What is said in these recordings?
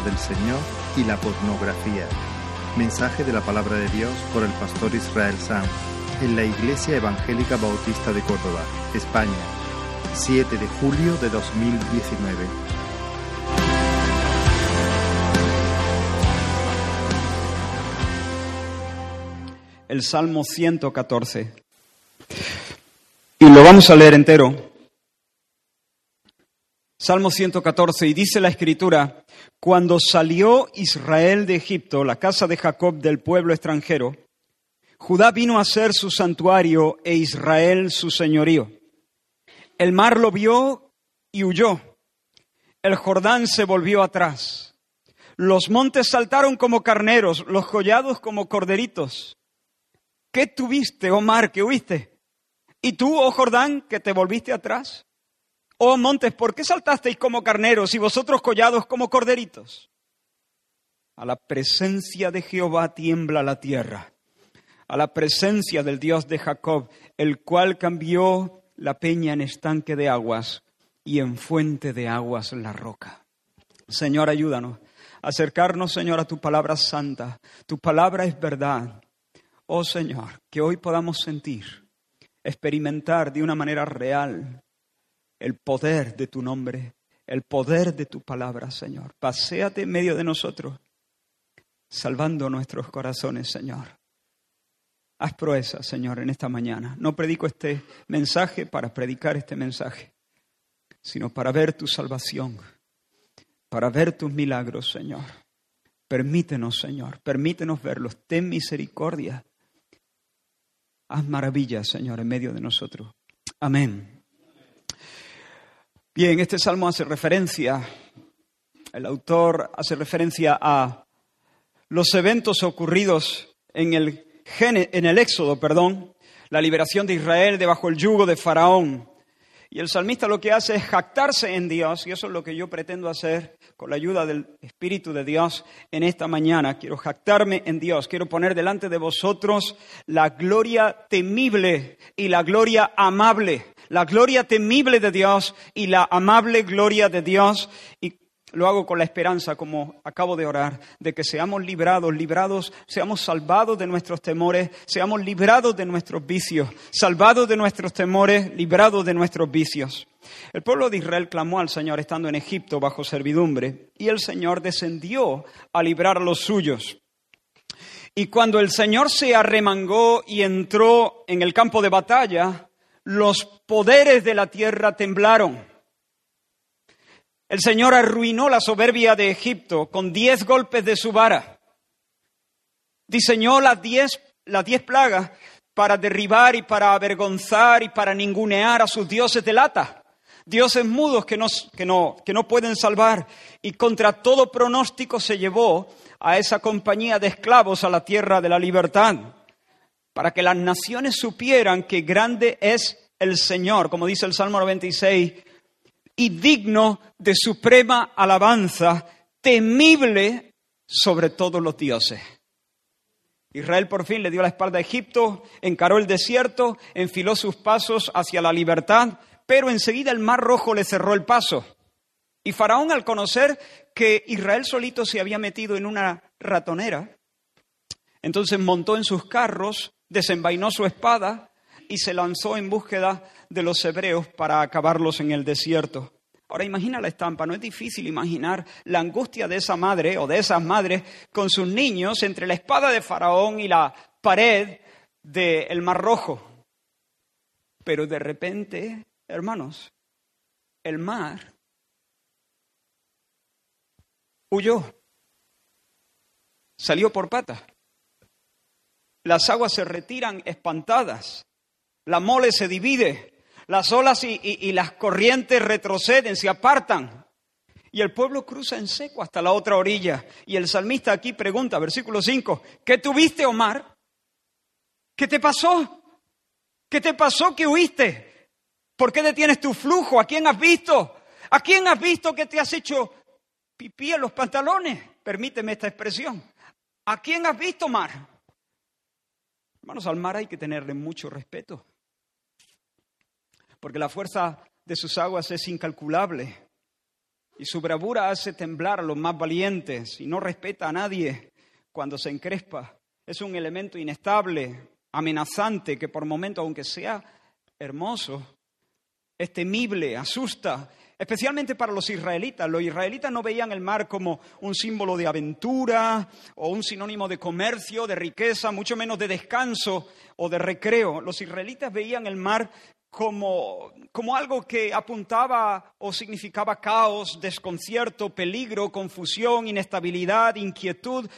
del Señor y la pornografía. Mensaje de la palabra de Dios por el pastor Israel Sanz en la Iglesia Evangélica Bautista de Córdoba, España, 7 de julio de 2019. El Salmo 114. Y lo vamos a leer entero. Salmo 114, y dice la escritura, cuando salió Israel de Egipto, la casa de Jacob del pueblo extranjero, Judá vino a ser su santuario e Israel su señorío. El mar lo vio y huyó. El Jordán se volvió atrás. Los montes saltaron como carneros, los collados como corderitos. ¿Qué tuviste, oh mar, que huiste? ¿Y tú, oh Jordán, que te volviste atrás? Oh montes, ¿por qué saltasteis como carneros y vosotros collados como corderitos? A la presencia de Jehová tiembla la tierra, a la presencia del Dios de Jacob, el cual cambió la peña en estanque de aguas y en fuente de aguas la roca. Señor, ayúdanos a acercarnos, Señor, a tu palabra santa. Tu palabra es verdad. Oh Señor, que hoy podamos sentir, experimentar de una manera real el poder de tu nombre, el poder de tu palabra, Señor. Paseate en medio de nosotros, salvando nuestros corazones, Señor. Haz proeza, Señor, en esta mañana. No predico este mensaje para predicar este mensaje, sino para ver tu salvación, para ver tus milagros, Señor. Permítenos, Señor, permítenos verlos. Ten misericordia. Haz maravillas, Señor, en medio de nosotros. Amén. Bien, este salmo hace referencia, el autor hace referencia a los eventos ocurridos en el, en el Éxodo, perdón, la liberación de Israel debajo el yugo de Faraón. Y el salmista lo que hace es jactarse en Dios, y eso es lo que yo pretendo hacer con la ayuda del Espíritu de Dios en esta mañana. Quiero jactarme en Dios, quiero poner delante de vosotros la gloria temible y la gloria amable la gloria temible de Dios y la amable gloria de Dios. Y lo hago con la esperanza, como acabo de orar, de que seamos librados, librados, seamos salvados de nuestros temores, seamos librados de nuestros vicios, salvados de nuestros temores, librados de nuestros vicios. El pueblo de Israel clamó al Señor estando en Egipto bajo servidumbre, y el Señor descendió a librar a los suyos. Y cuando el Señor se arremangó y entró en el campo de batalla, los poderes de la tierra temblaron. El Señor arruinó la soberbia de Egipto con diez golpes de su vara. Diseñó las diez, las diez plagas para derribar y para avergonzar y para ningunear a sus dioses de lata, dioses mudos que no, que no, que no pueden salvar. Y contra todo pronóstico se llevó a esa compañía de esclavos a la tierra de la libertad para que las naciones supieran que grande es el Señor, como dice el Salmo 96, y digno de suprema alabanza, temible sobre todos los dioses. Israel por fin le dio la espalda a Egipto, encaró el desierto, enfiló sus pasos hacia la libertad, pero enseguida el mar rojo le cerró el paso. Y Faraón, al conocer que Israel solito se había metido en una ratonera, entonces montó en sus carros desenvainó su espada y se lanzó en búsqueda de los hebreos para acabarlos en el desierto. Ahora imagina la estampa, no es difícil imaginar la angustia de esa madre o de esas madres con sus niños entre la espada de Faraón y la pared del Mar Rojo. Pero de repente, hermanos, el mar huyó, salió por patas las aguas se retiran espantadas, la mole se divide, las olas y, las corrientes retroceden, se apartan. Y el pueblo cruza en seco hasta la otra orilla. Y el salmista aquí pregunta, versículo 5, ¿qué tuviste, Omar? ¿Qué te pasó? ¿Qué te pasó que huiste? ¿Por qué detienes tu flujo? ¿A quién has visto? ¿A quién has visto que te has hecho pipí en los pantalones? Permíteme esta expresión. ¿A quién has visto, Omar? Al mar hay que tenerle mucho respeto, porque la fuerza de sus aguas es incalculable. y su bravura hace temblar a los más valientes y no respeta a nadie cuando se encrespa. Es un elemento inestable, amenazante, que por momentos, aunque sea hermoso, es temible, asusta, especialmente para los israelitas. Los israelitas no veían el mar como un símbolo de aventura o un sinónimo de comercio, de riqueza, mucho menos de descanso o de recreo. Los israelitas veían el mar como, como algo que apuntaba o significaba caos, desconcierto, peligro, confusión, inestabilidad, inquietud.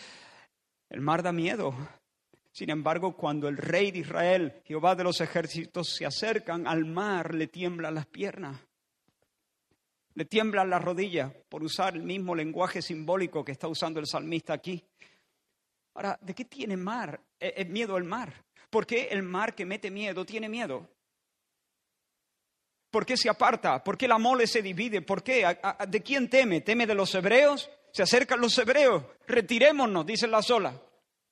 El mar da miedo. Sin embargo, cuando el rey de Israel, Jehová de los ejércitos, se acercan al mar, le tiemblan las piernas. Le tiemblan las rodillas, por usar el mismo lenguaje simbólico que está usando el salmista aquí. Ahora, ¿de qué tiene mar? ¿Es e, miedo el mar? ¿Por qué el mar que mete miedo tiene miedo? ¿Por qué se aparta? ¿Por qué la mole se divide? ¿Por qué? ¿De quién teme? ¿Teme de los hebreos? Se acercan los hebreos. Retirémonos, dicen las olas.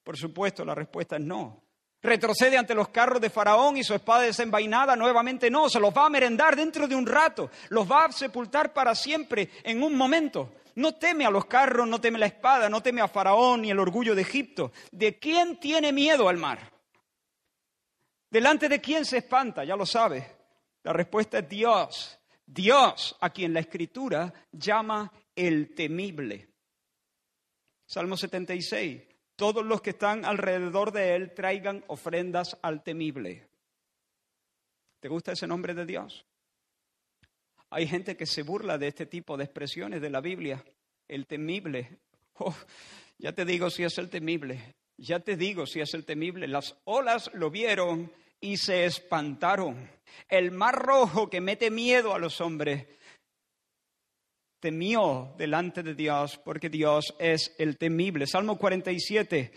Por supuesto, la respuesta es no. Retrocede ante los carros de Faraón y su espada desenvainada, nuevamente no, se los va a merendar dentro de un rato, los va a sepultar para siempre en un momento. No teme a los carros, no teme la espada, no teme a Faraón ni el orgullo de Egipto. ¿De quién tiene miedo al mar? ¿Delante de quién se espanta? Ya lo sabe. La respuesta es Dios. Dios, a quien la Escritura llama el temible. Salmo 76 todos los que están alrededor de él traigan ofrendas al temible. ¿Te gusta ese nombre de Dios? Hay gente que se burla de este tipo de expresiones de la Biblia. El temible. Oh, ya te digo si es el temible. Ya te digo si es el temible. Las olas lo vieron y se espantaron. El mar rojo que mete miedo a los hombres temió delante de Dios porque Dios es el temible. Salmo 47,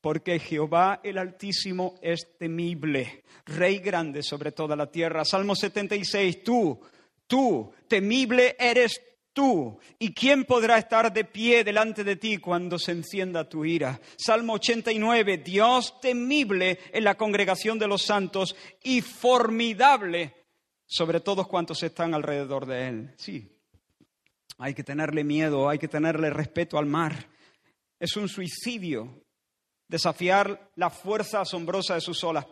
porque Jehová el Altísimo es temible, Rey grande sobre toda la tierra. Salmo 76, tú, tú, temible eres tú. ¿Y quién podrá estar de pie delante de ti cuando se encienda tu ira? Salmo 89, Dios temible en la congregación de los santos y formidable sobre todos cuantos están alrededor de él. Sí, hay que tenerle miedo, hay que tenerle respeto al mar. Es un suicidio desafiar la fuerza asombrosa de sus olas.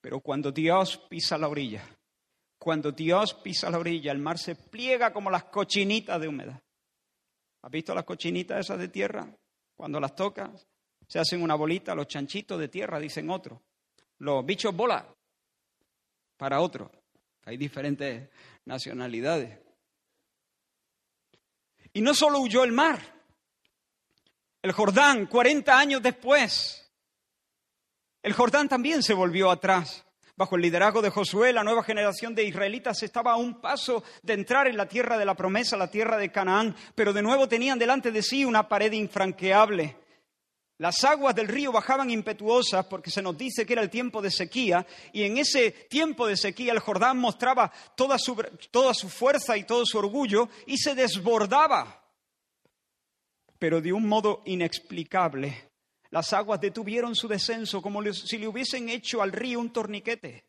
Pero cuando Dios pisa la orilla, cuando Dios pisa la orilla, el mar se pliega como las cochinitas de humedad. ¿Has visto las cochinitas esas de tierra? Cuando las tocas, se hacen una bolita, los chanchitos de tierra, dicen otro. Los bichos bola, para otro. Hay diferentes nacionalidades. Y no solo huyó el mar, el Jordán, 40 años después, el Jordán también se volvió atrás. Bajo el liderazgo de Josué, la nueva generación de israelitas estaba a un paso de entrar en la tierra de la promesa, la tierra de Canaán, pero de nuevo tenían delante de sí una pared infranqueable. Las aguas del río bajaban impetuosas porque se nos dice que era el tiempo de sequía y en ese tiempo de sequía el Jordán mostraba toda su, toda su fuerza y todo su orgullo y se desbordaba. Pero de un modo inexplicable, las aguas detuvieron su descenso como si le hubiesen hecho al río un torniquete.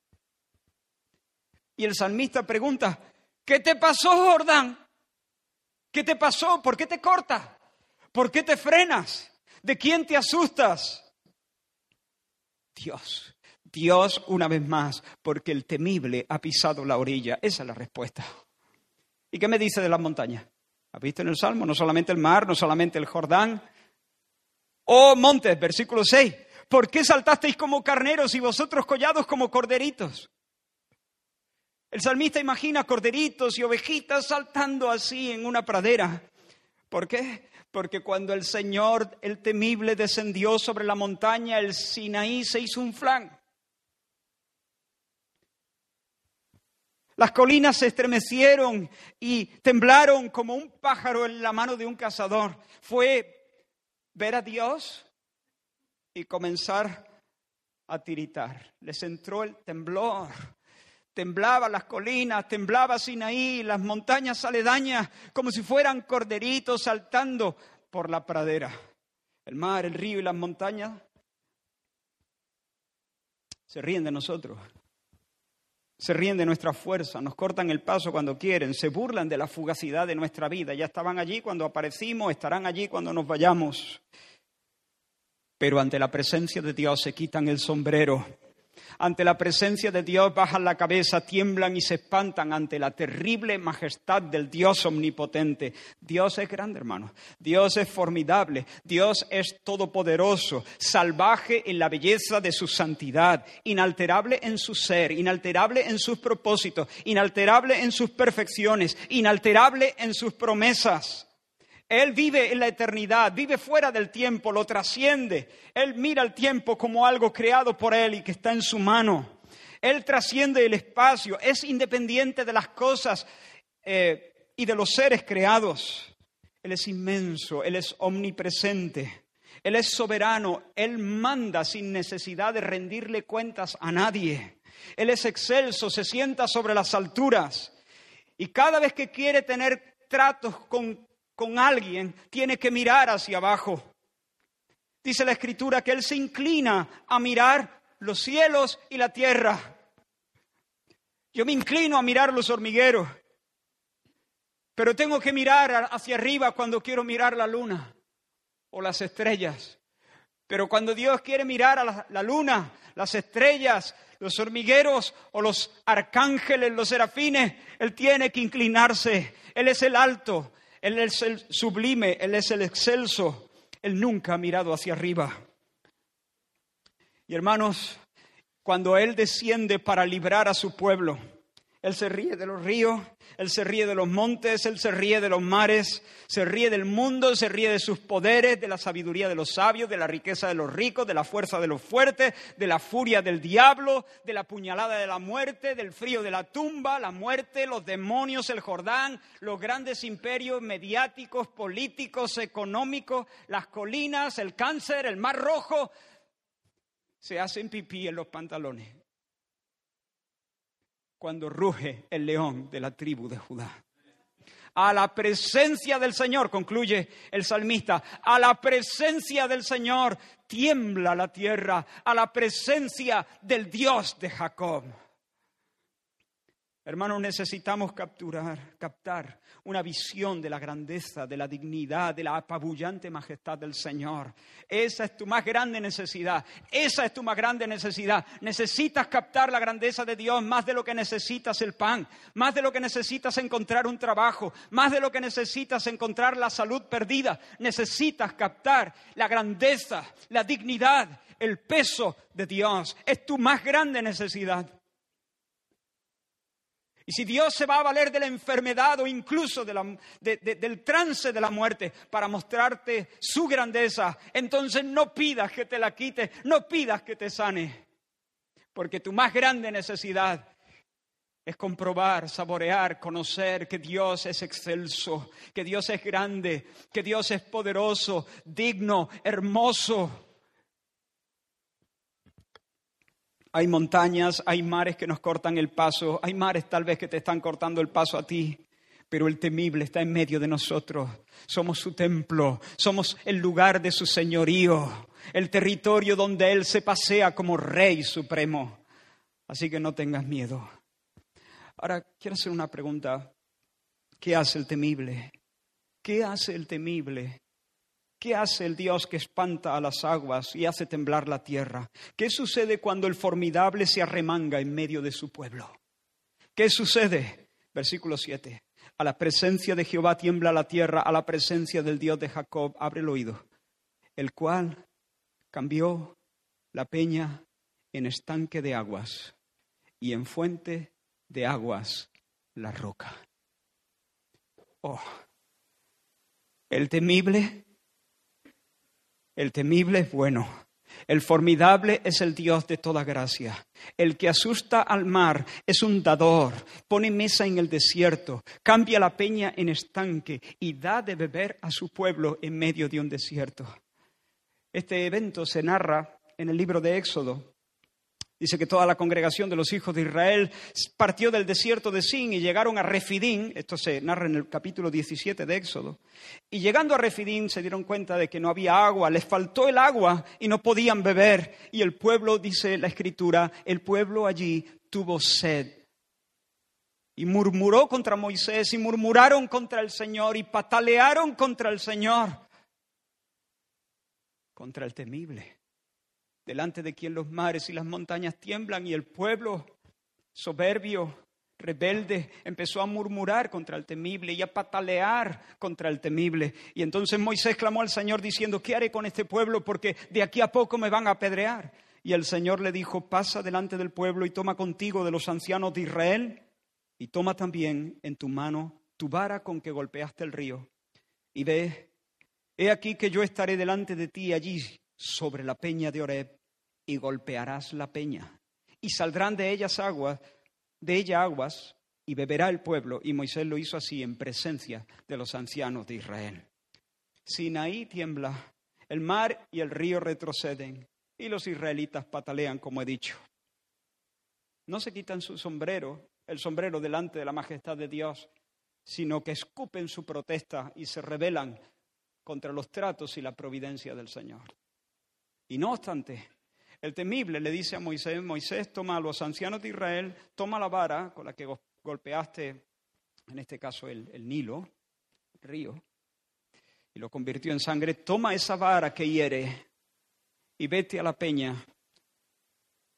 Y el salmista pregunta, ¿qué te pasó, Jordán? ¿Qué te pasó? ¿Por qué te cortas? ¿Por qué te frenas? ¿De quién te asustas? Dios. Dios una vez más, porque el temible ha pisado la orilla. Esa es la respuesta. ¿Y qué me dice de las montañas? ¿Has visto en el Salmo? No solamente el mar, no solamente el Jordán. Oh montes, versículo 6. ¿Por qué saltasteis como carneros y vosotros collados como corderitos? El salmista imagina corderitos y ovejitas saltando así en una pradera. ¿Por qué? Porque cuando el Señor, el temible, descendió sobre la montaña, el Sinaí se hizo un flan. Las colinas se estremecieron y temblaron como un pájaro en la mano de un cazador. Fue ver a Dios y comenzar a tiritar. Les entró el temblor. Temblaba las colinas, temblaba Sinaí, las montañas aledañas, como si fueran corderitos saltando por la pradera. El mar, el río y las montañas se ríen de nosotros. Se ríen de nuestra fuerza, nos cortan el paso cuando quieren, se burlan de la fugacidad de nuestra vida. Ya estaban allí cuando aparecimos, estarán allí cuando nos vayamos. Pero ante la presencia de Dios se quitan el sombrero ante la presencia de Dios bajan la cabeza, tiemblan y se espantan ante la terrible majestad del Dios omnipotente. Dios es grande, hermano. Dios es formidable. Dios es todopoderoso, salvaje en la belleza de su santidad, inalterable en su ser, inalterable en sus propósitos, inalterable en sus perfecciones, inalterable en sus promesas. Él vive en la eternidad, vive fuera del tiempo, lo trasciende. Él mira el tiempo como algo creado por Él y que está en su mano. Él trasciende el espacio, es independiente de las cosas eh, y de los seres creados. Él es inmenso, Él es omnipresente, Él es soberano, Él manda sin necesidad de rendirle cuentas a nadie. Él es excelso, se sienta sobre las alturas y cada vez que quiere tener tratos con con alguien, tiene que mirar hacia abajo. Dice la escritura que Él se inclina a mirar los cielos y la tierra. Yo me inclino a mirar los hormigueros, pero tengo que mirar hacia arriba cuando quiero mirar la luna o las estrellas. Pero cuando Dios quiere mirar a la, luna, las estrellas, los hormigueros o los arcángeles, los serafines, Él tiene que inclinarse. Él es el alto, él es el sublime, Él es el excelso. Él nunca ha mirado hacia arriba. Y hermanos, cuando Él desciende para librar a su pueblo, él se ríe de los ríos, Él se ríe de los montes, Él se ríe de los mares, se ríe del mundo, se ríe de sus poderes, de la sabiduría de los sabios, de la riqueza de los ricos, de la fuerza de los fuertes, de la furia del diablo, de la puñalada de la muerte, del frío de la tumba, la muerte, los demonios, el Jordán, los grandes imperios mediáticos, políticos, económicos, las colinas, el cáncer, el mar rojo. Se hacen pipí en los pantalones cuando ruge el león de la tribu de Judá. A la presencia del Señor, concluye el salmista, a la presencia del Señor tiembla la tierra, a la presencia del Dios de Jacob. Hermanos, necesitamos capturar, captar una visión de la grandeza, de la dignidad, de la apabullante majestad del Señor. Esa es tu más grande necesidad. Esa es tu más grande necesidad. Necesitas captar la grandeza de Dios más de lo que necesitas el pan, más de lo que necesitas encontrar un trabajo, más de lo que necesitas encontrar la salud perdida. Necesitas captar la grandeza, la dignidad, el peso de Dios. Es tu más grande necesidad. Y si Dios se va a valer de la enfermedad o incluso del trance de la muerte para mostrarte su grandeza, entonces no pidas que te la quite, no pidas que te sane, porque tu más grande necesidad es comprobar, saborear, conocer que Dios es excelso, que Dios es grande, que Dios es poderoso, digno, hermoso. Hay montañas, hay mares que nos cortan el paso, hay mares tal vez que te están cortando el paso a ti, pero el temible está en medio de nosotros. Somos su templo, somos el lugar de su señorío, el territorio donde Él se pasea como Rey Supremo. Así que no tengas miedo. Ahora, quiero hacer una pregunta. ¿Qué hace el temible? ¿Qué hace el temible ¿Qué hace el Dios que espanta a las aguas y hace temblar la tierra? ¿Qué sucede cuando el formidable se arremanga en medio de su pueblo? ¿Qué sucede? Versículo 7. A la presencia de Jehová tiembla la tierra, a la presencia del Dios de Jacob abre el oído, el cual cambió la peña en estanque de aguas y en fuente de aguas la roca. Oh, el temible el temible es bueno. El formidable es el Dios de toda gracia. El que asusta al mar es un dador, pone mesa en el desierto, cambia la peña en estanque y da de beber a su pueblo en medio de un desierto. Este evento se narra en el libro de Éxodo Dice que toda la congregación de los hijos de Israel partió del desierto de Sin y llegaron a Refidín, esto se narra en el capítulo 17 de Éxodo, y llegando a Refidín se dieron cuenta de que no había agua, les faltó el agua y no podían beber, y el pueblo, dice la escritura, el pueblo allí tuvo sed. Y murmuró contra Moisés y murmuraron contra el Señor y patalearon contra el Señor, contra el temible, delante de quien los mares y las montañas tiemblan y el pueblo soberbio, rebelde, empezó a murmurar contra el temible y a patalear contra el temible. Y entonces Moisés clamó al Señor diciendo, ¿qué haré con este pueblo? Porque de aquí a poco me van a apedrear. Y el Señor le dijo, pasa delante del pueblo y toma contigo de los ancianos de Israel y toma también en tu mano tu vara con que golpeaste el río. Y ve, he aquí que yo estaré delante de ti allí sobre la peña de Oreb, y golpearás la peña, y saldrán de ellas aguas, de ella aguas, y beberá el pueblo. Y Moisés lo hizo así en presencia de los ancianos de Israel. Sinaí tiembla, el mar y el río retroceden, y los israelitas patalean, como he dicho. No se quitan su sombrero el sombrero delante de la majestad de Dios, sino que escupen su protesta y se rebelan contra los tratos y la providencia del Señor. Y no obstante, el temible le dice a Moisés, Moisés, toma a los ancianos de Israel, toma la vara con la que golpeaste, en este caso el, Nilo, el río, y lo convirtió en sangre, toma esa vara que hiere y vete a la peña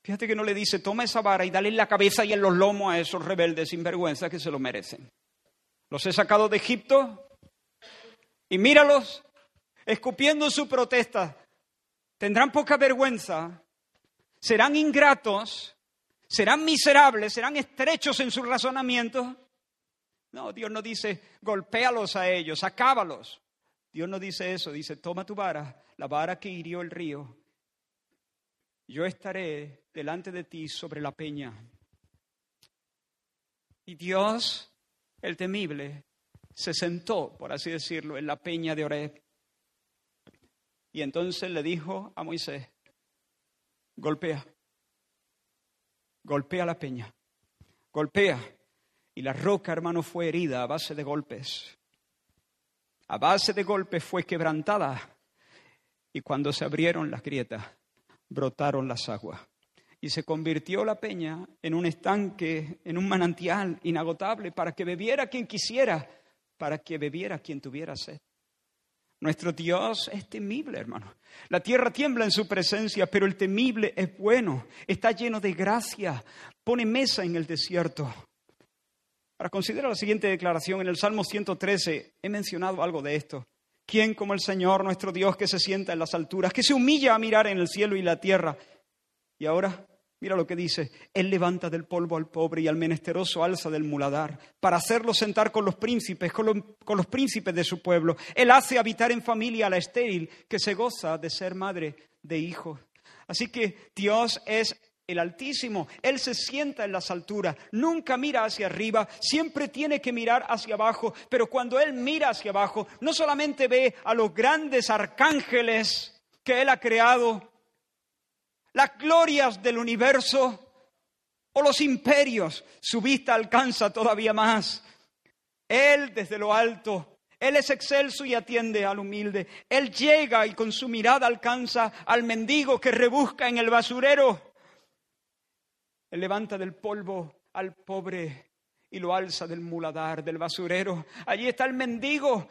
Fíjate que no le dice, toma esa vara y dale en la cabeza y en los lomos a esos rebeldes sinvergüenza que se lo merecen. Los he sacado de Egipto y míralos escupiendo su protesta. Tendrán poca vergüenza, serán ingratos, serán miserables, serán estrechos en su razonamiento. No, Dios no dice, golpéalos a ellos, acábalos. Dios no dice eso, dice, toma tu vara, la vara que hirió el río, yo estaré delante de ti sobre la peña. Y Dios, el temible, se sentó, por así decirlo, en la peña de Oreb. Y entonces le dijo a Moisés, golpea, golpea la peña, golpea. Y la roca, hermano, fue herida a base de golpes. A base de golpes fue quebrantada. Y cuando se abrieron las grietas, brotaron las aguas. Y se convirtió la peña en un estanque, en un manantial inagotable para que bebiera quien quisiera, para que bebiera quien tuviera sed. Nuestro Dios es temible, hermano. La tierra tiembla en su presencia, pero el temible es bueno, está lleno de gracia, pone mesa en el desierto. Para considerar la siguiente declaración, en el Salmo 113 he mencionado algo de esto. ¿Quién como el Señor, nuestro Dios, que se sienta en las alturas, que se humilla a mirar en el cielo y la tierra? Y ahora, mira lo que dice, Él levanta del polvo al pobre y al menesteroso alza del muladar, para hacerlo sentar con los príncipes, con, con los príncipes de su pueblo. Él hace habitar en familia a la estéril, que se goza de ser madre de hijos. Así que Dios es el Altísimo. Él se sienta en las alturas, nunca mira hacia arriba, siempre tiene que mirar hacia abajo, pero cuando Él mira hacia abajo, no solamente ve a los grandes arcángeles que Él ha creado, las glorias del universo o los imperios, su vista alcanza todavía más. Él desde lo alto él es excelso y atiende al humilde. Él llega y con su mirada alcanza al mendigo que rebusca en el basurero. Él levanta del polvo al pobre y lo alza del muladar, del basurero. Allí está el mendigo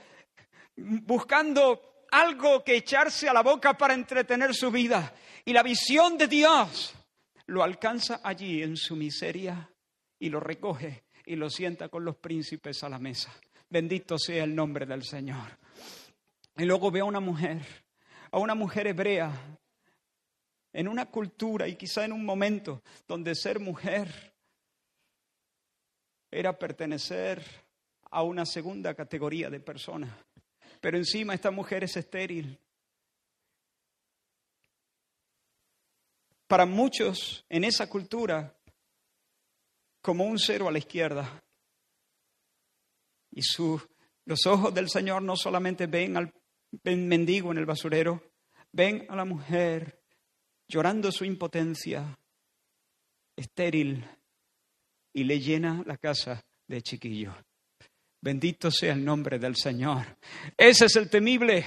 buscando algo que echarse a la boca para entretener su vida. Y la visión de Dios lo alcanza allí en su miseria y lo recoge y lo sienta con los príncipes a la mesa. Bendito sea el nombre del Señor. Y luego ve a una mujer, a una mujer hebrea en una cultura y quizá en un momento donde ser mujer era pertenecer a una segunda categoría de personas. Pero encima esta mujer es estéril. Para muchos en esa cultura, como un cero a la izquierda. Y los ojos del Señor no solamente ven al mendigo en el basurero, ven a la mujer llorando su impotencia, estéril, y le llena la casa de chiquillos. Bendito sea el nombre del Señor. Ese es el temible.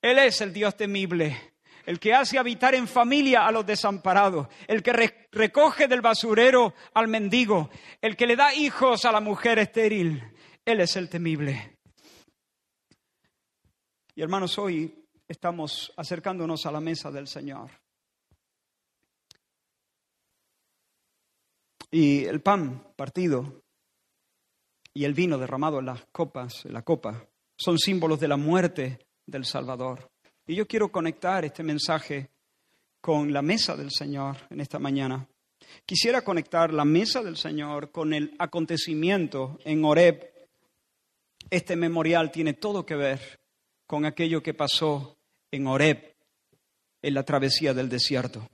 Él es el Dios temible. el que hace habitar en familia a los desamparados, el que recoge del basurero al mendigo, el que le da hijos a la mujer estéril. Él es el temible. Y hermanos, hoy estamos acercándonos a la mesa del Señor. Y el pan partido y el vino derramado en las copas, en la copa, son símbolos de la muerte del Salvador. Y yo quiero conectar este mensaje con la mesa del Señor en esta mañana. Quisiera conectar la mesa del Señor con el acontecimiento en Oreb. Este memorial tiene todo que ver con aquello que pasó en Oreb, en la travesía del desierto.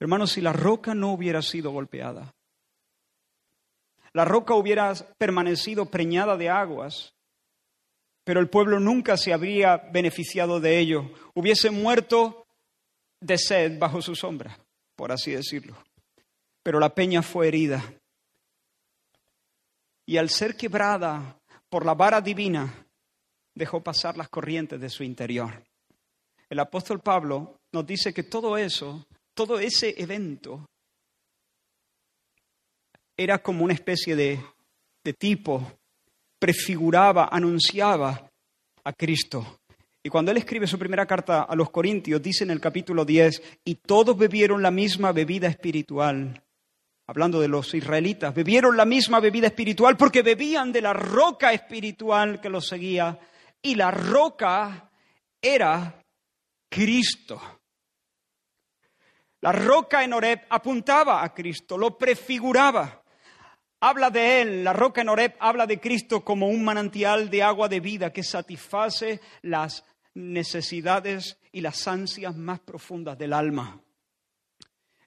Hermanos, si la roca no hubiera sido golpeada, la roca hubiera permanecido preñada de aguas, pero el pueblo nunca se habría beneficiado de ello. Hubiese muerto de sed bajo su sombra, por así decirlo. Pero la peña fue herida. Y al ser quebrada por la vara divina, dejó pasar las corrientes de su interior. El apóstol Pablo nos dice que todo eso, todo ese evento, era como una especie de, de tipo prefiguraba, anunciaba a Cristo. Y cuando él escribe su primera carta a los Corintios, dice en el capítulo 10, y todos bebieron la misma bebida espiritual. Hablando de los israelitas, bebieron la misma bebida espiritual porque bebían de la roca espiritual que los seguía. Y la roca era Cristo. La roca en Oreb apuntaba a Cristo, lo prefiguraba habla de Él, la roca en Oreb habla de Cristo como un manantial de agua de vida que satisface las necesidades y las ansias más profundas del alma.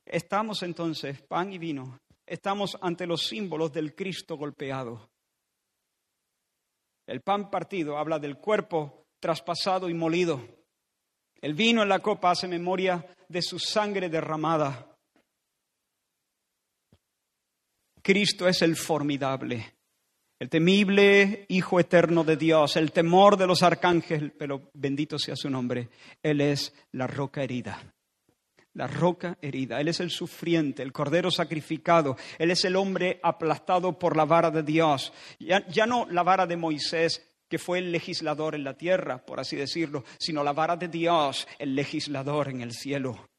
Estamos entonces, pan y vino, estamos ante los símbolos del Cristo golpeado. El pan partido habla del cuerpo traspasado y molido. El vino en la copa hace memoria de su sangre derramada. Cristo es el formidable, el temible Hijo eterno de Dios, el temor de los arcángeles, pero bendito sea su nombre. Él es la roca herida. La roca herida. Él es el sufriente, el cordero sacrificado. Él es el hombre aplastado por la vara de Dios. Ya, ya no la vara de Moisés, que fue el legislador en la tierra, por así decirlo, sino la vara de Dios, el legislador en el cielo.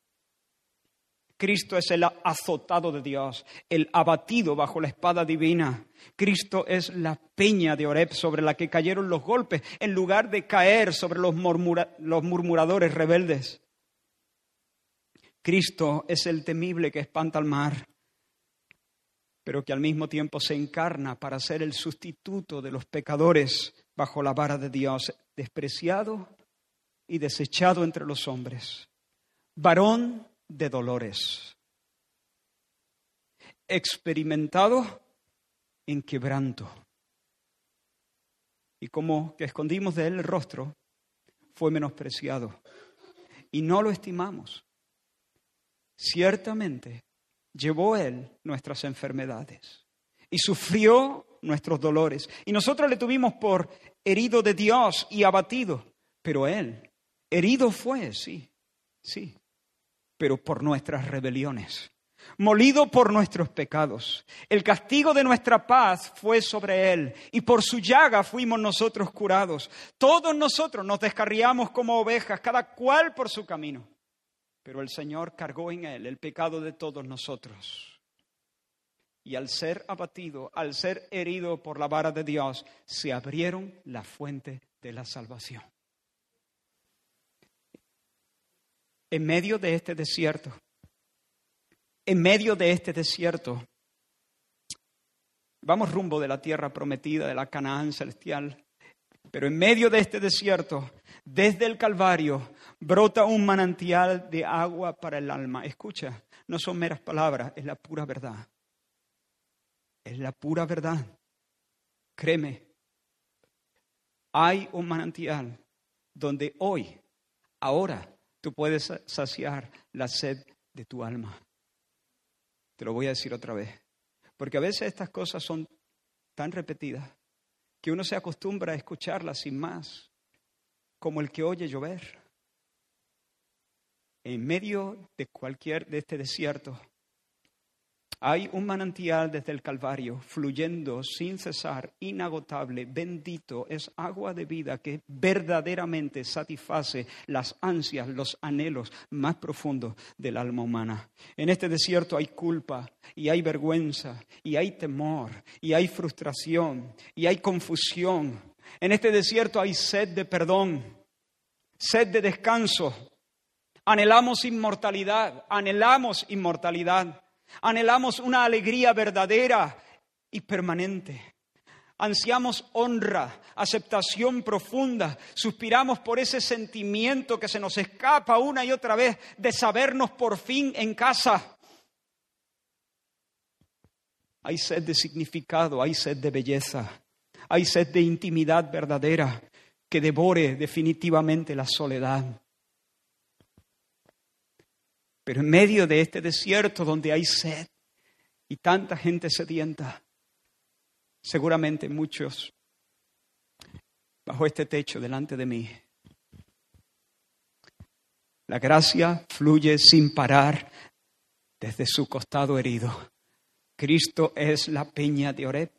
Cristo es el azotado de Dios, el abatido bajo la espada divina. Cristo es la peña de Oreb sobre la que cayeron los golpes, en lugar de caer sobre los, murmuradores rebeldes. Cristo es el temible que espanta al mar, pero que al mismo tiempo se encarna para ser el sustituto de los pecadores bajo la vara de Dios, despreciado y desechado entre los hombres. Varón de dolores, experimentado en quebranto. Y como que escondimos de él el rostro, fue menospreciado. Y no lo estimamos. Ciertamente llevó él nuestras enfermedades y sufrió nuestros dolores. Y nosotros le tuvimos por herido de Dios y abatido. Pero él, herido fue, sí, sí, pero por nuestras rebeliones, molido por nuestros pecados. El castigo de nuestra paz fue sobre él y por su llaga fuimos nosotros curados. Todos nosotros nos descarriamos como ovejas, cada cual por su camino. Pero el Señor cargó en él el pecado de todos nosotros. Y al ser abatido, al ser herido por la vara de Dios, se abrieron la fuente de la salvación. En medio de este desierto, en medio de este desierto, vamos rumbo de la tierra prometida, de la Canaán celestial, pero en medio de este desierto, desde el Calvario, brota un manantial de agua para el alma. Escucha, no son meras palabras, es la pura verdad. Es la pura verdad. Créeme, hay un manantial donde hoy, ahora, tú puedes saciar la sed de tu alma. Te lo voy a decir otra vez. Porque a veces estas cosas son tan repetidas que uno se acostumbra a escucharlas sin más, como el que oye llover. en medio de cualquier de este desierto, hay un manantial desde el Calvario fluyendo sin cesar, inagotable, bendito, es agua de vida que verdaderamente satisface las ansias, los anhelos más profundos del alma humana. En este desierto hay culpa y hay vergüenza y hay temor y hay frustración y hay confusión. En este desierto hay sed de perdón, sed de descanso. Anhelamos inmortalidad, anhelamos inmortalidad. Anhelamos una alegría verdadera y permanente. Ansiamos honra, aceptación profunda, suspiramos por ese sentimiento que se nos escapa una y otra vez de sabernos por fin en casa. Hay sed de significado, hay sed de belleza, hay sed de intimidad verdadera que devore definitivamente la soledad. Pero en medio de este desierto donde hay sed y tanta gente sedienta, seguramente muchos bajo este techo delante de mí, la gracia fluye sin parar desde su costado herido. Cristo es la peña de Oreb.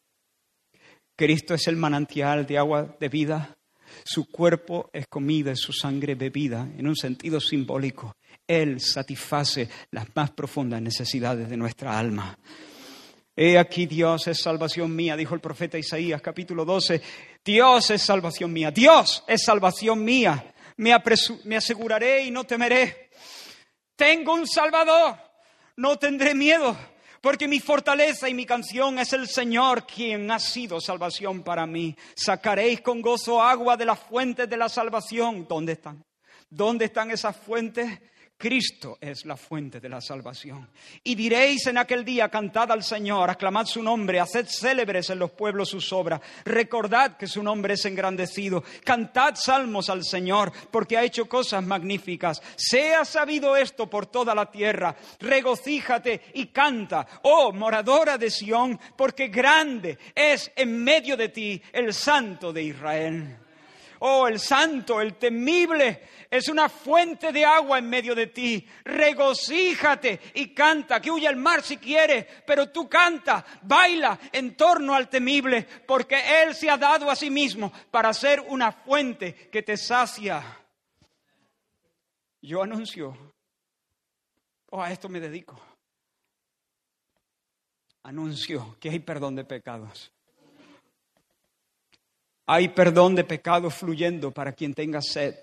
Cristo es el manantial de agua de vida. Su cuerpo es comida su sangre bebida, en un sentido simbólico. Él satisface las más profundas necesidades de nuestra alma. He aquí Dios es salvación mía, dijo el profeta Isaías capítulo 12. Dios es salvación mía, Dios es salvación mía. Me, me aseguraré y no temeré. Tengo un Salvador, no tendré miedo, porque mi fortaleza y mi canción es el Señor quien ha sido salvación para mí. Sacaréis con gozo agua de las fuentes de la salvación. ¿Dónde están? ¿Dónde están esas fuentes? Cristo es la fuente de la salvación. Y diréis en aquel día, cantad al Señor, aclamad su nombre, haced célebres en los pueblos sus obras, recordad que su nombre es engrandecido, cantad salmos al Señor, porque ha hecho cosas magníficas. Sea sabido esto por toda la tierra, regocíjate y canta, oh moradora de Sión, porque grande es en medio de ti el Santo de Israel. Oh, el santo, el temible, es una fuente de agua en medio de ti. Regocíjate y canta, que huya el mar si quieres, pero tú canta, baila en torno al temible, porque Él se ha dado a sí mismo para ser una fuente que te sacia. Yo anuncio, oh, a esto me dedico. Anuncio que hay perdón de pecados. Hay perdón de pecados fluyendo para quien tenga sed.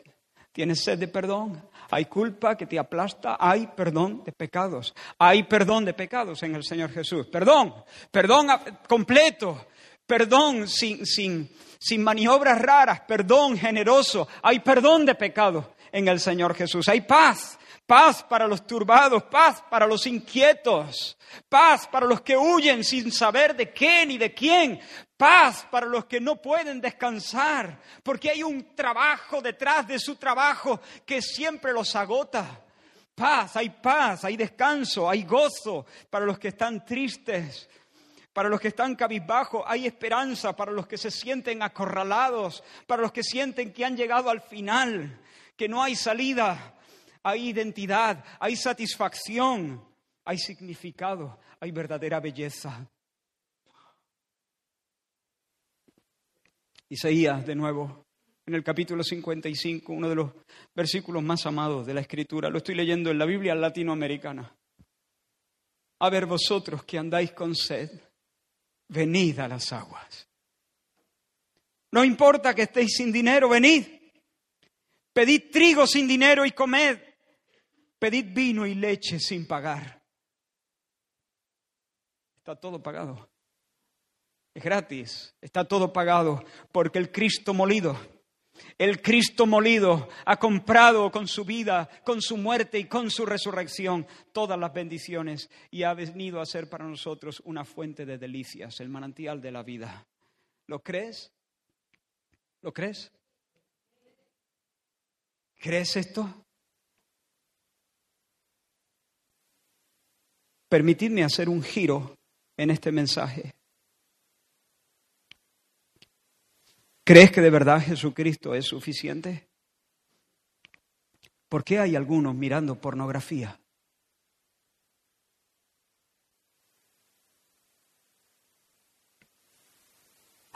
¿Tienes sed de perdón? Hay culpa que te aplasta. Hay perdón de pecados. Hay perdón de pecados en el Señor Jesús. Perdón, perdón completo. Perdón sin, sin, sin maniobras raras. Perdón generoso. Hay perdón de pecados en el Señor Jesús. Hay paz. Paz para los turbados, paz para los inquietos, paz para los que huyen sin saber de qué ni de quién, Paz para los que no pueden descansar, porque hay un trabajo detrás de su trabajo que siempre los agota. Paz, hay paz, hay descanso, hay gozo para los que están tristes, para los que están cabizbajos, hay esperanza para los que se sienten acorralados, para los que sienten que han llegado al final, que no hay salida, hay identidad, hay satisfacción, hay significado, hay verdadera belleza. Isaías, de nuevo, en el capítulo 55, uno de los versículos más amados de la Escritura. Lo estoy leyendo en la Biblia latinoamericana. A ver vosotros que andáis con sed, venid a las aguas. No importa que estéis sin dinero, venid. Pedid trigo sin dinero y comed. Pedid vino y leche sin pagar. Está todo pagado. Es gratis, está todo pagado, porque el Cristo molido, el Cristo molido ha comprado con su vida, con su muerte y con su resurrección todas las bendiciones y ha venido a ser para nosotros una fuente de delicias, el manantial de la vida. ¿Lo crees? ¿Lo crees? ¿Crees esto? Permitidme hacer un giro en este mensaje. ¿Crees que de verdad Jesucristo es suficiente? ¿Por qué hay algunos mirando pornografía?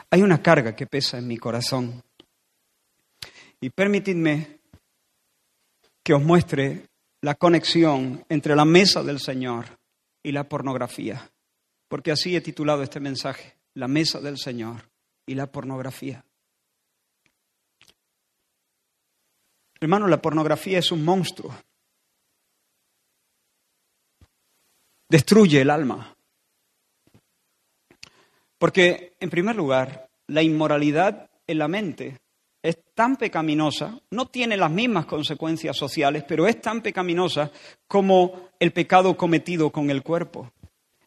Hay una carga que pesa en mi corazón. Y permitidme que os muestre la conexión entre la mesa del Señor y la pornografía, porque así he titulado este mensaje, la mesa del Señor y la pornografía. Hermano, la pornografía es un monstruo. Destruye el alma. Porque, en primer lugar, la inmoralidad en la mente es tan pecaminosa, no tiene las mismas consecuencias sociales, pero es tan pecaminosa como el pecado cometido con el cuerpo.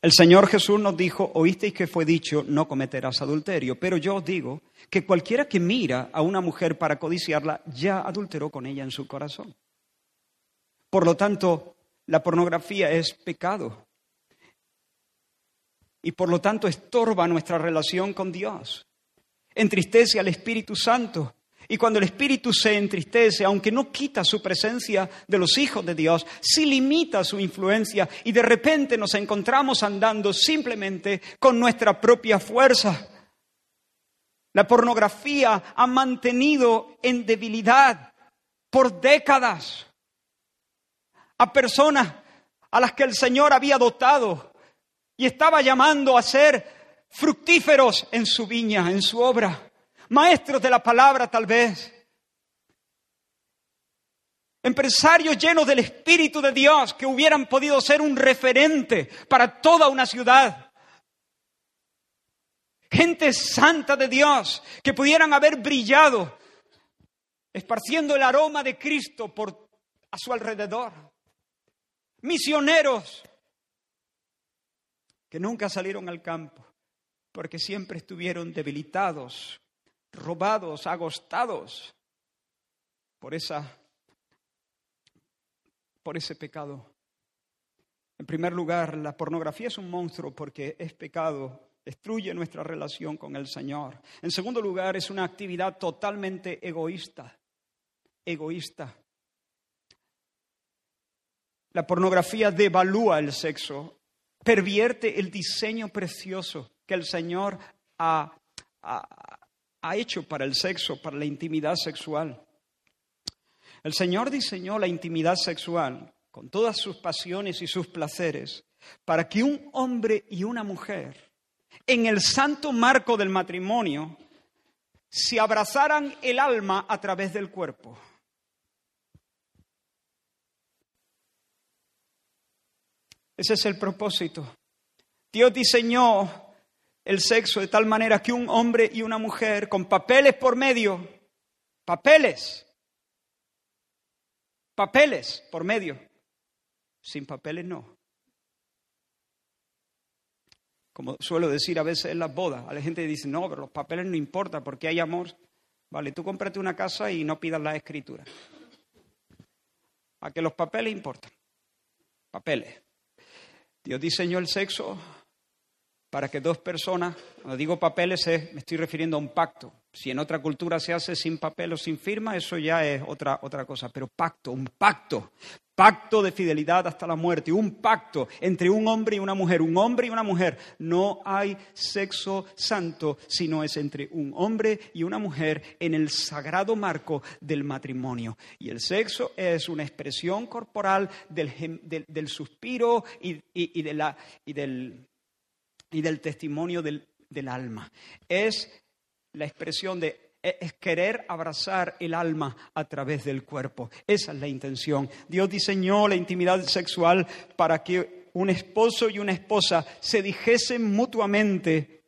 El Señor Jesús nos dijo, oísteis que fue dicho, no cometerás adulterio, pero yo os digo que cualquiera que mira a una mujer para codiciarla, ya adulteró con ella en su corazón. Por lo tanto, la pornografía es pecado y por lo tanto estorba nuestra relación con Dios. Entristece al Espíritu Santo. Y cuando el Espíritu se entristece, aunque no quita su presencia de los hijos de Dios, sí limita su influencia y de repente nos encontramos andando simplemente con nuestra propia fuerza. La pornografía ha mantenido en debilidad por décadas a personas a las que el Señor había dotado y estaba llamando a ser fructíferos en su viña, en su obra, maestros de la palabra tal vez, empresarios llenos del Espíritu de Dios que hubieran podido ser un referente para toda una ciudad. Gente santa de Dios que pudieran haber brillado esparciendo el aroma de Cristo por a su alrededor. Misioneros que nunca salieron al campo, porque siempre estuvieron debilitados, robados, agostados por esa por ese pecado. En primer lugar, la pornografía es un monstruo porque es pecado, destruye nuestra relación con el Señor. En segundo lugar, es una actividad totalmente egoísta, egoísta. La pornografía devalúa el sexo pervierte el diseño precioso que el Señor ha, ha, hecho para el sexo, para la intimidad sexual. El Señor diseñó la intimidad sexual con todas sus pasiones y sus placeres para que un hombre y una mujer, en el santo marco del matrimonio, se abrazaran el alma a través del cuerpo. Ese es el propósito. Dios diseñó el sexo de tal manera que un hombre y una mujer con papeles por medio, papeles, papeles por medio, sin papeles no. Como suelo decir a veces en las bodas, a la gente dice, no, pero los papeles no importan porque hay amor. Vale, tú cómprate una casa y no pidas la escritura. A que los papeles importan. Papeles. Dios diseñó el sexo para que dos personas, cuando digo papeles me estoy refiriendo a un pacto. Si en otra cultura se hace sin papel o sin firma, eso ya es otra, otra cosa. Pero pacto, un pacto, pacto de fidelidad hasta la muerte, un pacto entre un hombre y una mujer, un hombre y una mujer. No hay sexo santo si no es entre un hombre y una mujer en el sagrado marco del matrimonio. Y el sexo es una expresión corporal del, del, suspiro y, de la, y, del, y del testimonio del, del alma. Es la expresión de e, es querer abrazar el alma a través del cuerpo. Esa es la intención. Dios diseñó la intimidad sexual para que un esposo y una esposa se dijesen mutuamente,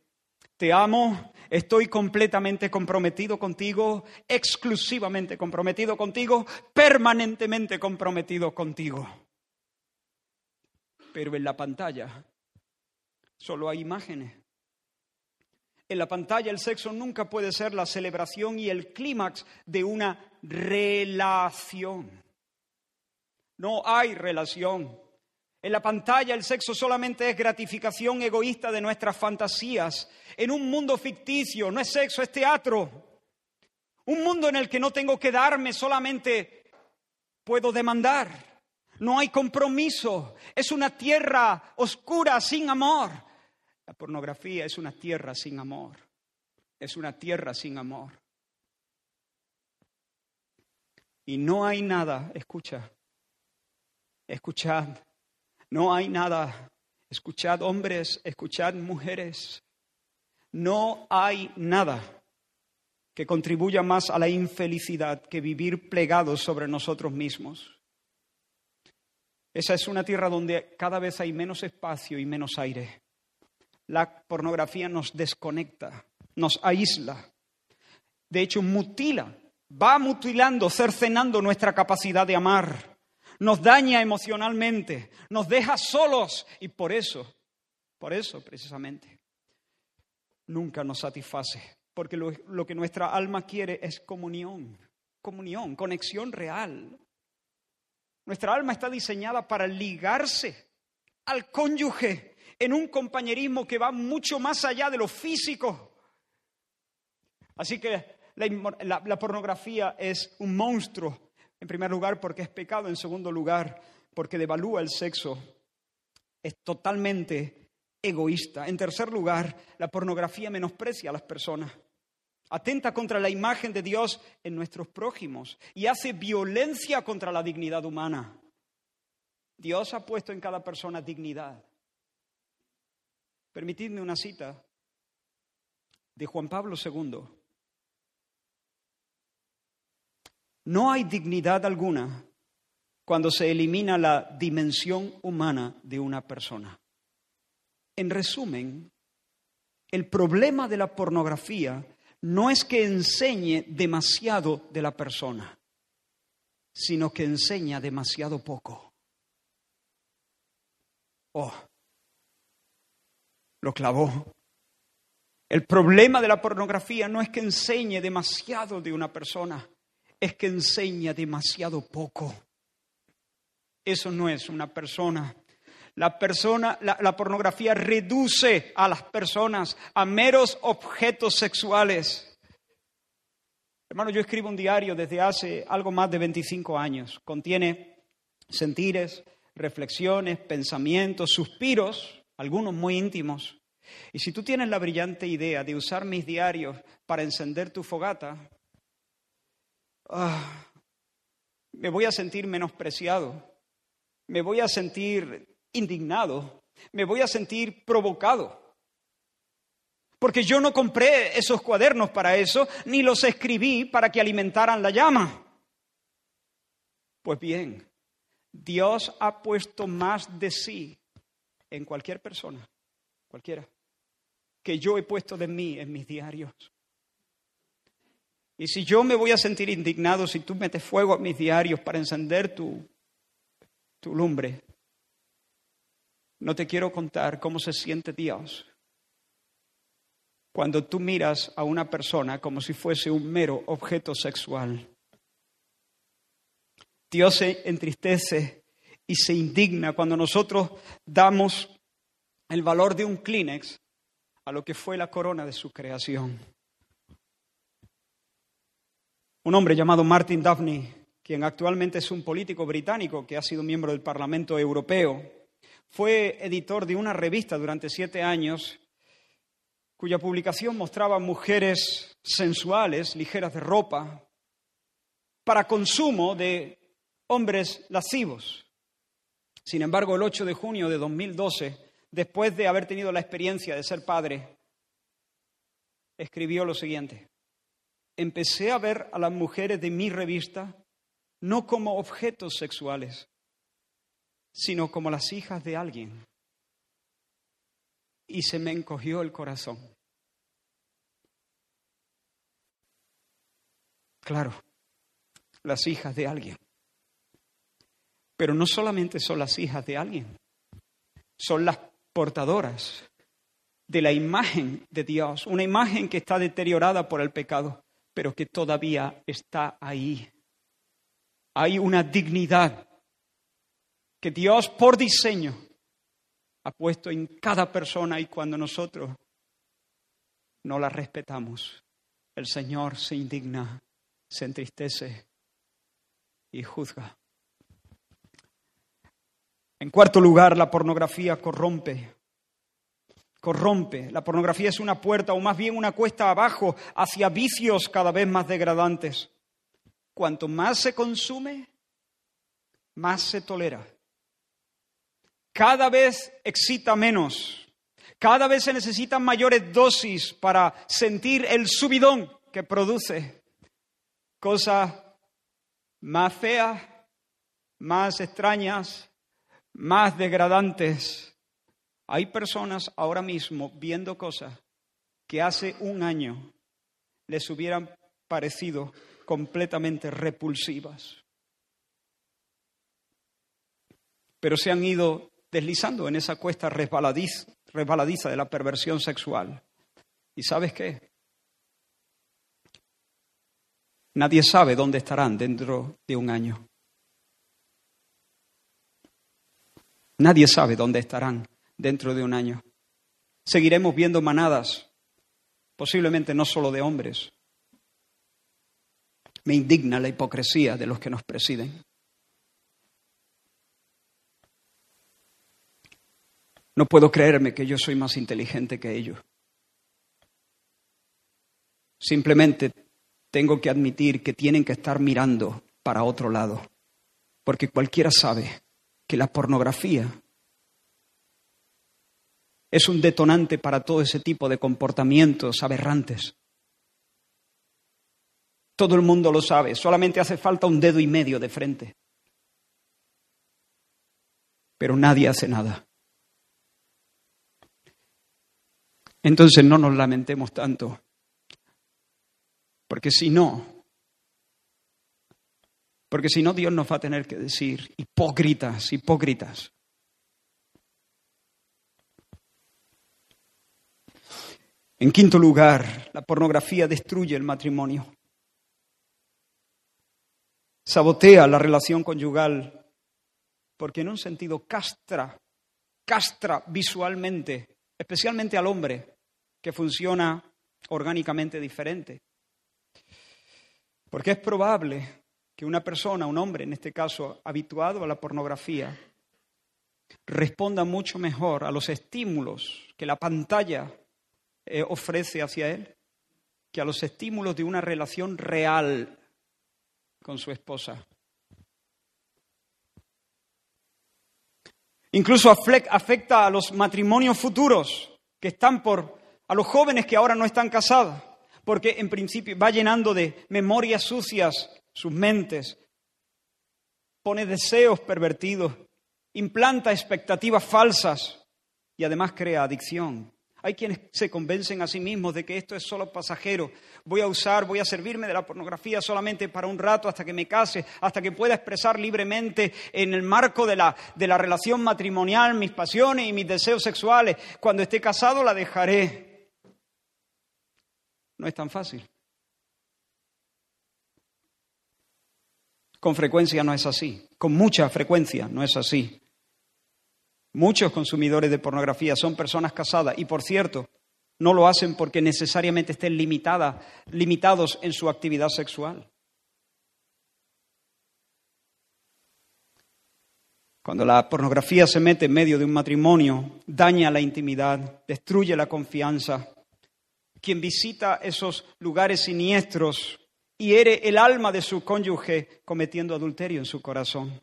te amo, estoy completamente comprometido contigo, exclusivamente comprometido contigo, permanentemente comprometido contigo. Pero en la pantalla solo hay imágenes en la pantalla el sexo nunca puede ser la celebración y el clímax de una relación. No hay relación. En la pantalla el sexo solamente es gratificación egoísta de nuestras fantasías. En un mundo ficticio, no es sexo, es teatro. Un mundo en el que no tengo que darme solamente puedo demandar. No hay compromiso. Es una tierra oscura sin amor. La pornografía es una tierra sin amor. Es una tierra sin amor. Y no hay nada, escucha, escuchad, no hay nada, escuchad hombres, escuchad mujeres, no hay nada que contribuya más a la infelicidad que vivir plegados sobre nosotros mismos. Esa es una tierra donde cada vez hay menos espacio y menos aire. La pornografía nos desconecta, nos aísla, de hecho mutila va mutilando, cercenando nuestra capacidad de amar, nos daña emocionalmente, nos deja solos y por eso, por eso precisamente, nunca nos satisface, porque lo, que nuestra alma quiere es comunión, comunión, conexión real. Nuestra alma está diseñada para ligarse al cónyuge en un compañerismo que va mucho más allá de lo físico. Así que la, pornografía es un monstruo, en primer lugar porque es pecado, en segundo lugar porque devalúa el sexo, es totalmente egoísta. En tercer lugar, la pornografía menosprecia a las personas, atenta contra la imagen de Dios en nuestros prójimos y hace violencia contra la dignidad humana. Dios ha puesto en cada persona dignidad. Permitidme una cita de Juan Pablo II. No hay dignidad alguna cuando se elimina la dimensión humana de una persona. En resumen, el problema de la pornografía no es que enseñe demasiado de la persona, sino que enseña demasiado poco. Oh, lo clavó. El problema de la pornografía no es que enseñe demasiado de una persona, es que enseña demasiado poco. Eso no es una persona. La persona, la, pornografía reduce a las personas a meros objetos sexuales. Hermano, yo escribo un diario desde hace algo más de 25 años. Contiene sentires, reflexiones, pensamientos, suspiros, algunos muy íntimos. Y si tú tienes la brillante idea de usar mis diarios para encender tu fogata, Ah, me voy a sentir menospreciado, me voy a sentir indignado, me voy a sentir provocado. Porque yo no compré esos cuadernos para eso, ni los escribí para que alimentaran la llama. Pues bien, Dios ha puesto más de sí en cualquier persona, cualquiera, que yo he puesto de mí en mis diarios. Y si yo me voy a sentir indignado si tú metes fuego a mis diarios para encender tu, tu lumbre, no te quiero contar cómo se siente Dios cuando tú miras a una persona como si fuese un mero objeto sexual. Dios se entristece y se indigna cuando nosotros damos el valor de un Kleenex a lo que fue la corona de su creación. Un hombre llamado Martin Daphne, quien actualmente es un político británico que ha sido miembro del Parlamento Europeo, fue editor de una revista durante siete años cuya publicación mostraba mujeres sensuales, ligeras de ropa, para consumo de hombres lascivos. Sin embargo, el 8 de junio de 2012, después de haber tenido la experiencia de ser padre, escribió lo siguiente empecé a ver a las mujeres de mi revista no como objetos sexuales, sino como las hijas de alguien. Y se me encogió el corazón. Claro, las hijas de alguien. Pero no solamente son las hijas de alguien, son las portadoras de la imagen de Dios, una imagen que está deteriorada por el pecado pero que todavía está ahí. Hay una dignidad que Dios por diseño ha puesto en cada persona y cuando nosotros no la respetamos, el Señor se indigna, se entristece y juzga. En cuarto lugar, la pornografía corrompe. Corrompe. La pornografía es una puerta o más bien una cuesta abajo hacia vicios cada vez más degradantes. Cuanto más se consume, más se tolera. Cada vez excita menos. Cada vez se necesitan mayores dosis para sentir el subidón que produce. Cosas más feas, más extrañas, más degradantes. Hay personas ahora mismo viendo cosas que hace un año les hubieran parecido completamente repulsivas. Pero se han ido deslizando en esa cuesta resbaladiza, resbaladiza de la perversión sexual. ¿Y sabes qué? Nadie sabe dónde estarán dentro de un año. Nadie sabe dónde estarán dentro de un año. Seguiremos viendo manadas, posiblemente no solo de hombres. Me indigna la hipocresía de los que nos presiden. No puedo creerme que yo soy más inteligente que ellos. Simplemente tengo que admitir que tienen que estar mirando para otro lado, porque cualquiera sabe que la pornografía es un detonante para todo ese tipo de comportamientos aberrantes. Todo el mundo lo sabe, solamente hace falta un dedo y medio de frente. Pero nadie hace nada. Entonces no nos lamentemos tanto, porque si no, porque si no Dios nos va a tener que decir, hipócritas, hipócritas. En quinto lugar, la pornografía destruye el matrimonio. Sabotea la relación conyugal porque en un sentido castra, castra visualmente, especialmente al hombre, que funciona orgánicamente diferente. Porque es probable que una persona, un hombre en este caso, habituado a la pornografía, responda mucho mejor a los estímulos que la pantalla eh, ofrece hacia él que a los estímulos de una relación real con su esposa. Incluso afecta a los matrimonios futuros que están por, a los jóvenes que ahora no están casados, porque en principio va llenando de memorias sucias sus mentes, pone deseos pervertidos, implanta expectativas falsas y además crea adicción. Hay quienes se convencen a sí mismos de que esto es solo pasajero. Voy a usar, voy a servirme de la pornografía solamente para un rato hasta que me case, hasta que pueda expresar libremente en el marco de la, de la relación matrimonial mis pasiones y mis deseos sexuales. Cuando esté casado la dejaré. No es tan fácil. Con frecuencia no es así. Con mucha frecuencia no es así. Muchos consumidores de pornografía son personas casadas y, por cierto, no lo hacen porque necesariamente estén limitados en su actividad sexual. Cuando la pornografía se mete en medio de un matrimonio, daña la intimidad, destruye la confianza. Quien visita esos lugares siniestros hiere el alma de su cónyuge cometiendo adulterio en su corazón.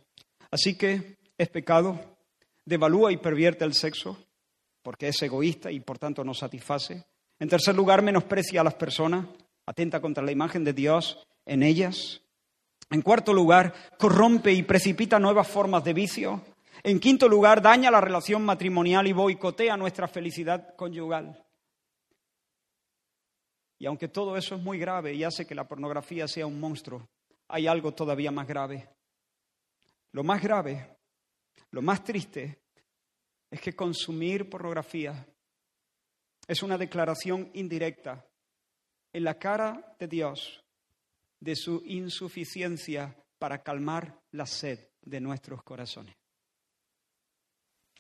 Así que es pecado, devalúa y pervierte el sexo porque es egoísta y por tanto no satisface. En tercer lugar, menosprecia a las personas, atenta contra la imagen de Dios en ellas. En cuarto lugar, corrompe y precipita nuevas formas de vicio. En quinto lugar, daña la relación matrimonial y boicotea nuestra felicidad conyugal. Y aunque todo eso es muy grave y hace que la pornografía sea un monstruo, hay algo todavía más grave. Lo más grave lo más triste es que consumir pornografía es una declaración indirecta en la cara de Dios de su insuficiencia para calmar la sed de nuestros corazones.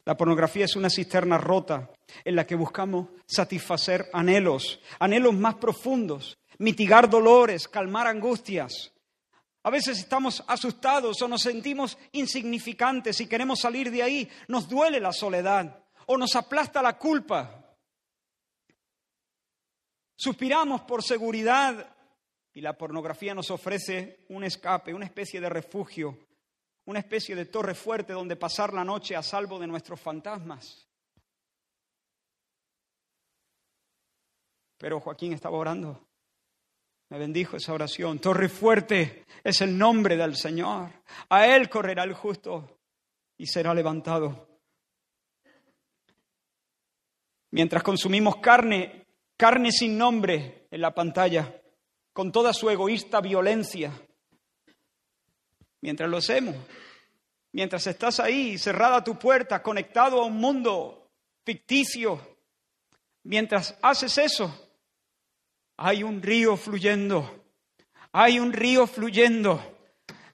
La pornografía es una cisterna rota en la que buscamos satisfacer anhelos, anhelos más profundos, mitigar dolores, calmar angustias, A veces estamos asustados o nos sentimos insignificantes y queremos salir de ahí. Nos duele la soledad o nos aplasta la culpa. Suspiramos por seguridad y la pornografía nos ofrece un escape, una especie de refugio, una especie de torre fuerte donde pasar la noche a salvo de nuestros fantasmas. Pero Joaquín estaba orando. Me bendijo esa oración. Torre fuerte es el nombre del Señor. A Él correrá el justo y será levantado. Mientras consumimos carne, carne sin nombre en la pantalla, con toda su egoísta violencia, mientras lo hacemos, mientras estás ahí, cerrada tu puerta, conectado a un mundo ficticio, mientras haces eso, hay un río fluyendo, hay un río fluyendo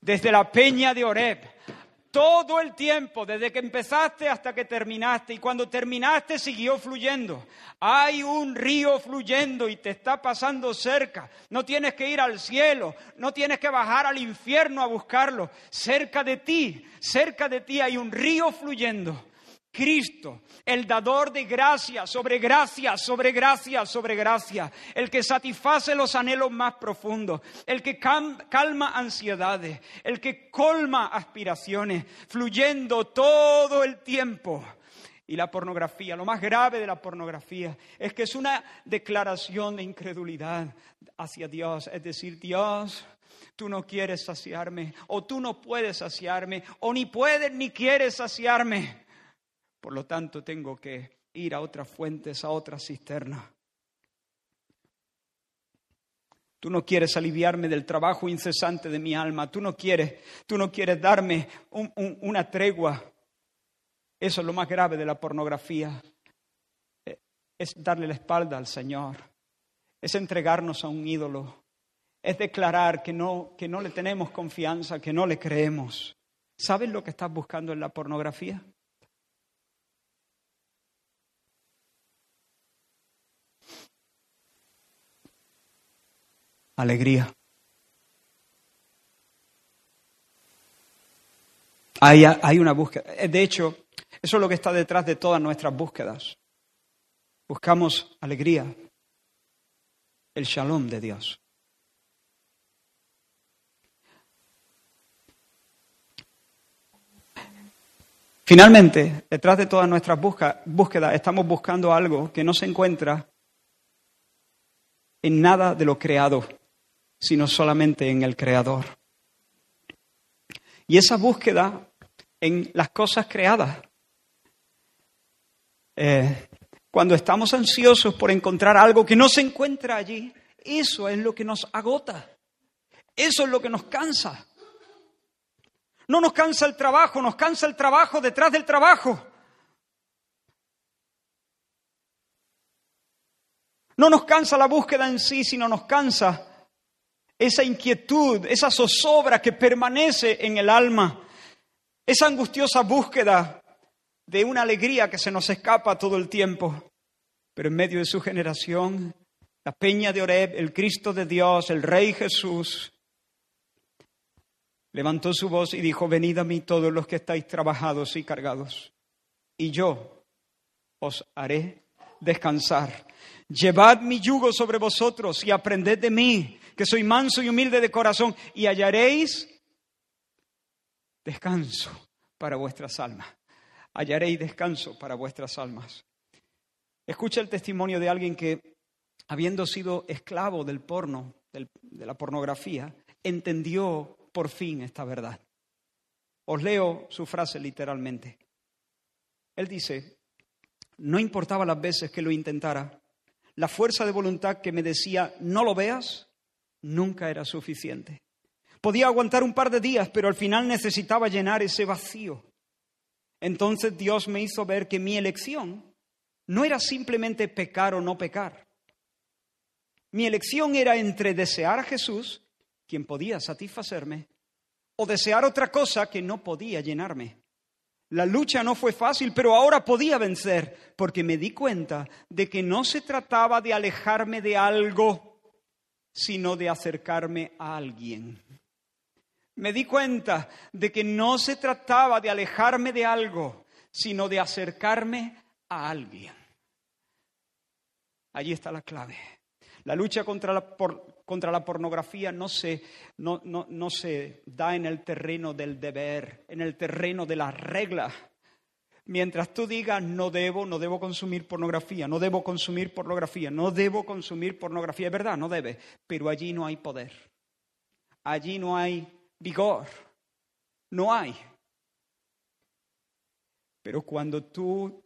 desde la peña de Oreb, todo el tiempo, desde que empezaste hasta que terminaste, y cuando terminaste siguió fluyendo. Hay un río fluyendo y te está pasando cerca. No tienes que ir al cielo, no tienes que bajar al infierno a buscarlo. Cerca de ti, cerca de ti hay un río fluyendo Cristo, el dador de gracia sobre gracia, sobre gracia, sobre gracia, el que satisface los anhelos más profundos, el que calma ansiedades, el que colma aspiraciones, fluyendo todo el tiempo. Y la pornografía, lo más grave de la pornografía es que es una declaración de incredulidad hacia Dios, es decir, Dios, tú no quieres saciarme, o tú no puedes saciarme, o ni puedes ni quieres saciarme. Por lo tanto, tengo que ir a otras fuentes, a otras cisternas. Tú no quieres aliviarme del trabajo incesante de mi alma. Tú no quieres, tú no quieres darme una tregua. Eso es lo más grave de la pornografía. Eh, es darle la espalda al Señor. Es entregarnos a un ídolo. Es declarar que no, que no le tenemos confianza, que no le creemos. ¿Sabes lo que estás buscando en la pornografía? Alegría. Hay, hay, una búsqueda. De hecho, eso es lo que está detrás de todas nuestras búsquedas. Buscamos alegría, el shalom de Dios. Finalmente, detrás de todas nuestras búsquedas, estamos buscando algo que no se encuentra en nada de lo creado sino solamente en el Creador. Y esa búsqueda en las cosas creadas. Eh, cuando estamos ansiosos por encontrar algo que no se encuentra allí, eso es lo que nos agota. Eso es lo que nos cansa. No nos cansa el trabajo, nos cansa el trabajo detrás del trabajo. No nos cansa la búsqueda en sí, sino nos cansa esa inquietud, esa zozobra que permanece en el alma, esa angustiosa búsqueda de una alegría que se nos escapa todo el tiempo. Pero en medio de su generación, la peña de Oreb, el Cristo de Dios, el Rey Jesús, levantó su voz y dijo, venid a mí todos los que estáis trabajados y cargados, y yo os haré descansar. Llevad mi yugo sobre vosotros y aprended de mí, que soy manso y humilde de corazón, y hallaréis descanso para vuestras almas. Hallaréis descanso para vuestras almas. Escucha el testimonio de alguien que, habiendo sido esclavo del porno, de la pornografía, entendió por fin esta verdad. Os leo su frase literalmente. Él dice, no importaba las veces que lo intentara, la fuerza de voluntad que me decía, no lo veas, nunca era suficiente. Podía aguantar un par de días, pero al final necesitaba llenar ese vacío. Entonces Dios me hizo ver que mi elección no era simplemente pecar o no pecar. Mi elección era entre desear a Jesús, quien podía satisfacerme, o desear otra cosa que no podía llenarme. La lucha no fue fácil, pero ahora podía vencer, porque me di cuenta de que no se trataba de alejarme de algo, sino de acercarme a alguien. me di cuenta de que no se trataba de alejarme de algo, sino de acercarme a alguien. Allí está la clave. La lucha contra la, contra la pornografía no se, no, no se da en el terreno del deber, en el terreno de las reglas. Mientras tú digas no debo, no debo consumir pornografía, no debo consumir pornografía, no debo consumir pornografía, es verdad, no debe, pero allí no hay poder, allí no hay vigor, no hay. Pero cuando tú,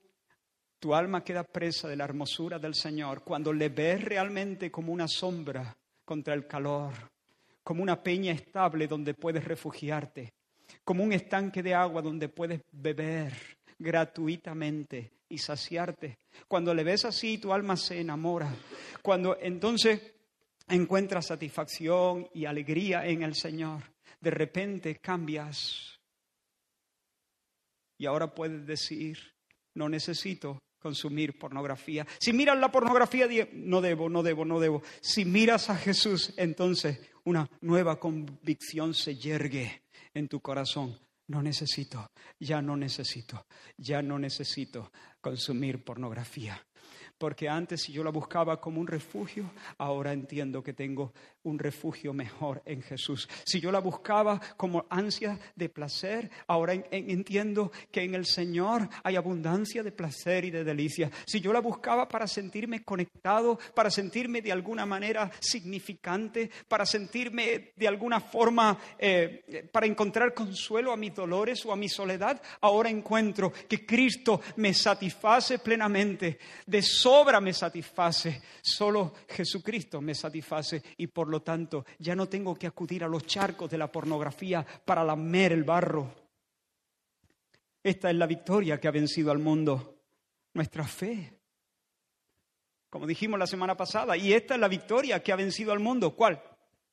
tu alma queda presa de la hermosura del Señor, cuando le ves realmente como una sombra contra el calor, como una peña estable donde puedes refugiarte, como un estanque de agua donde puedes beber gratuitamente y saciarte. Cuando le ves así, tu alma se enamora. Cuando entonces encuentras satisfacción y alegría en el Señor, de repente cambias. Y ahora puedes decir, no necesito consumir pornografía. Si miras la pornografía, no debo, no debo, no debo. Si miras a Jesús, entonces una nueva convicción se yergue en tu corazón. No necesito, ya no necesito, ya no necesito consumir pornografía porque antes yo la buscaba como un refugio, ahora entiendo que tengo un refugio mejor en Jesús. Si yo la buscaba como ansia de placer, ahora entiendo que en el Señor hay abundancia de placer y de delicia. Si yo la buscaba para sentirme conectado, para sentirme de alguna manera significante, para sentirme de alguna forma, eh, para encontrar consuelo a mis dolores o a mi soledad, ahora encuentro que Cristo me satisface plenamente de obra me satisface, solo Jesucristo me satisface y por lo tanto ya no tengo que acudir a los charcos de la pornografía para lamer el barro. Esta es la victoria que ha vencido al mundo, nuestra fe. Como dijimos la semana pasada, y esta es la victoria que ha vencido al mundo. ¿Cuál?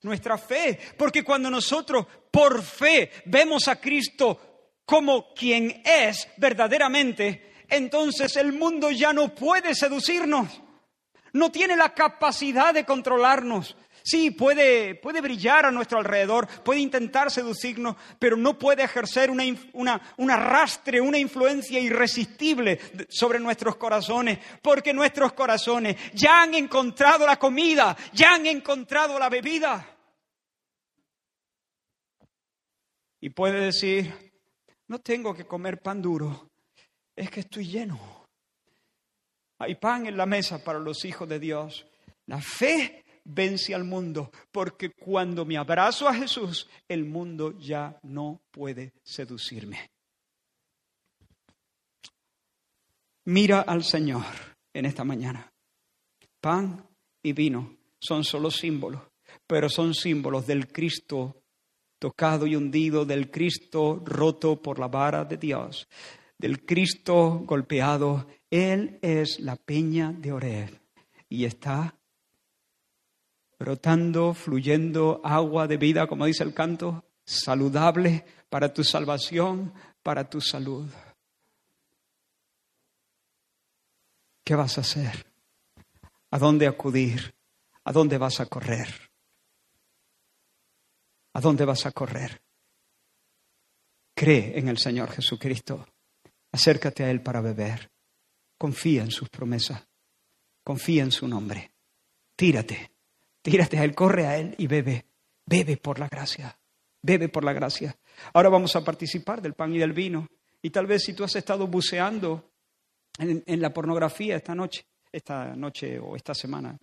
Nuestra fe. Porque cuando nosotros por fe vemos a Cristo como quien es verdaderamente, entonces el mundo ya no puede seducirnos, no tiene la capacidad de controlarnos. Sí, puede, puede brillar a nuestro alrededor, puede intentar seducirnos, pero no puede ejercer una, una, un arrastre, una influencia irresistible sobre nuestros corazones, porque nuestros corazones ya han encontrado la comida, ya han encontrado la bebida. Y puede decir, no tengo que comer pan duro, es que estoy lleno. Hay pan en la mesa para los hijos de Dios. La fe vence al mundo, porque cuando me abrazo a Jesús, el mundo ya no puede seducirme. Mira al Señor en esta mañana. Pan y vino son solo símbolos, pero son símbolos del Cristo tocado y hundido, del Cristo roto por la vara de Dios, del Cristo golpeado. Él es la peña de Oreb y está brotando, fluyendo agua de vida, como dice el canto, saludable para tu salvación, para tu salud. ¿Qué vas a hacer? ¿A dónde acudir? ¿A dónde vas a correr? ¿A dónde vas a correr? Cree en el Señor Jesucristo. Acércate a Él para beber. Confía en sus promesas. Confía en su nombre. Tírate. Tírate a Él, corre a Él y bebe. Bebe por la gracia. Bebe por la gracia. Ahora vamos a participar del pan y del vino. Y tal vez si tú has estado buceando en, la pornografía esta noche, esta noche o esta semana,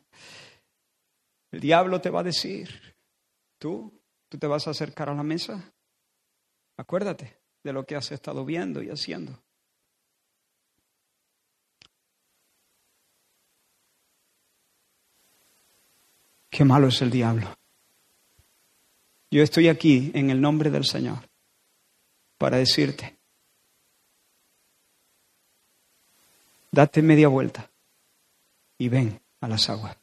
el diablo te va a decir, tú, tú te vas a acercar a la mesa. Acuérdate de lo que has estado viendo y haciendo. Qué malo es el diablo. Yo estoy aquí en el nombre del Señor para decirte, date media vuelta y ven a las aguas.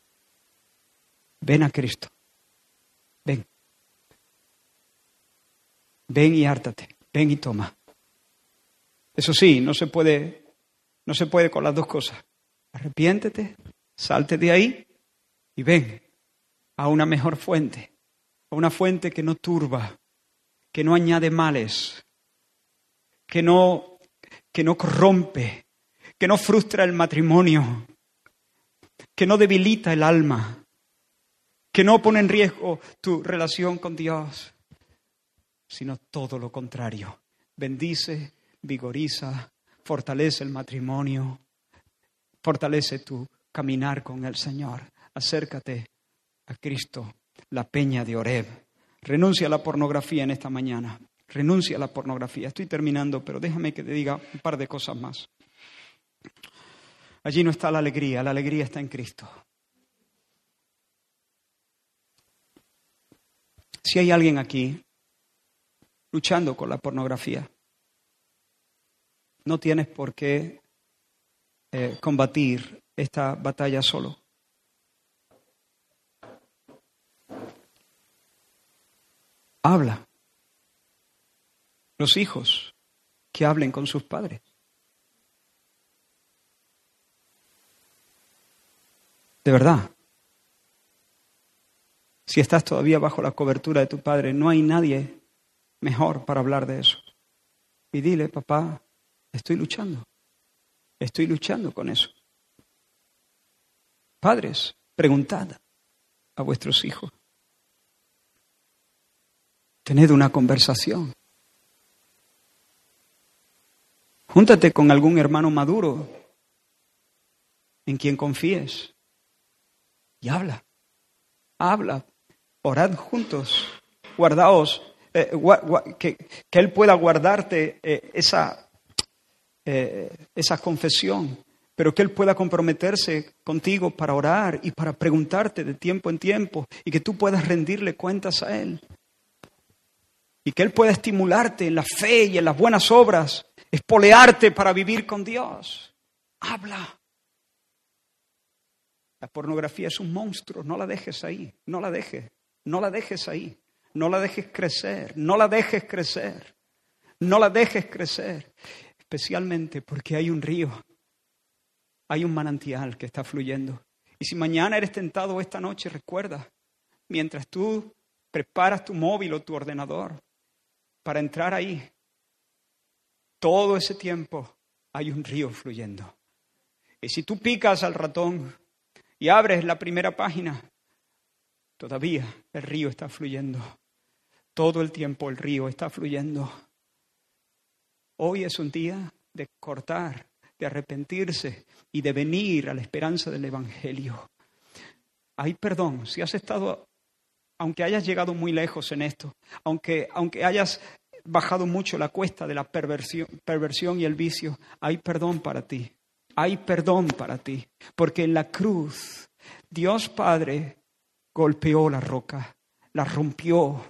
Ven a Cristo. Ven. Ven y hártate. Ven y toma. Eso sí, no se puede, no se puede con las dos cosas. Arrepiéntete, salte de ahí y ven a una mejor fuente, a una fuente que no turba, que no añade males, que no, que no corrompe, que no frustra el matrimonio, que no debilita el alma, que no pone en riesgo tu relación con Dios, sino todo lo contrario. Bendice, vigoriza, fortalece el matrimonio, fortalece tu caminar con el Señor. Acércate a Cristo, la peña de Oreb. Renuncia a la pornografía en esta mañana. Renuncia a la pornografía. Estoy terminando, pero déjame que te diga un par de cosas más. Allí no está la alegría, la alegría está en Cristo. Si hay alguien aquí luchando con la pornografía, no tienes por qué eh, combatir esta batalla solo. Habla. Los hijos que hablen con sus padres. De verdad. Si estás todavía bajo la cobertura de tu padre, no hay nadie mejor para hablar de eso. Y dile, papá, estoy luchando. Estoy luchando con eso. Padres, preguntad a vuestros hijos. Tened una conversación. Júntate con algún hermano maduro en quien confíes y habla. Habla. Orad juntos. Guardaos. Eh, que, Él pueda guardarte eh, esa, eh, esa confesión pero que Él pueda comprometerse contigo para orar y para preguntarte de tiempo en tiempo y que tú puedas rendirle cuentas a Él. Y que Él pueda estimularte en la fe y en las buenas obras, espolearte para vivir con Dios. Habla. La pornografía es un monstruo, no la dejes ahí, no la dejes, no la dejes ahí, no la dejes crecer, no la dejes crecer, no la dejes crecer, especialmente porque hay un río hay un manantial que está fluyendo. Y si mañana eres tentado esta noche, recuerda, mientras tú preparas tu móvil o tu ordenador para entrar ahí, todo ese tiempo hay un río fluyendo. Y si tú picas al ratón y abres la primera página, todavía el río está fluyendo. Todo el tiempo el río está fluyendo. Hoy es un día de cortar de arrepentirse y de venir a la esperanza del Evangelio. Hay perdón, si has estado, aunque hayas llegado muy lejos en esto, aunque, aunque hayas bajado mucho la cuesta de la perversión, perversión y el vicio, hay perdón para ti. Hay perdón para ti, porque en la cruz Dios Padre golpeó la roca, la rompió.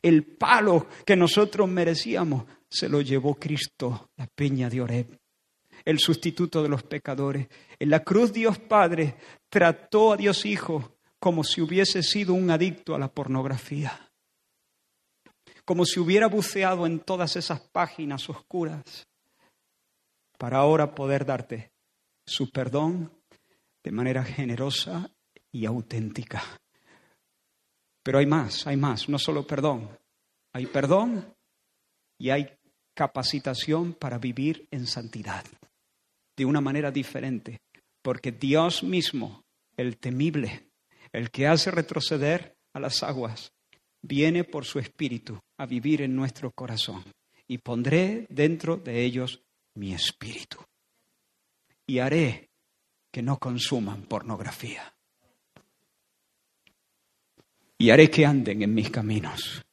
El palo que nosotros merecíamos se lo llevó Cristo, la peña de Oreb el sustituto de los pecadores. En la cruz Dios Padre trató a Dios Hijo como si hubiese sido un adicto a la pornografía, como si hubiera buceado en todas esas páginas oscuras, para ahora poder darte su perdón de manera generosa y auténtica. Pero hay más, hay más, no solo perdón, hay perdón y hay capacitación para vivir en santidad de una manera diferente, porque Dios mismo, el temible, el que hace retroceder a las aguas, viene por su espíritu a vivir en nuestro corazón y pondré dentro de ellos mi espíritu. Y haré que no consuman pornografía. Y haré que anden en mis caminos.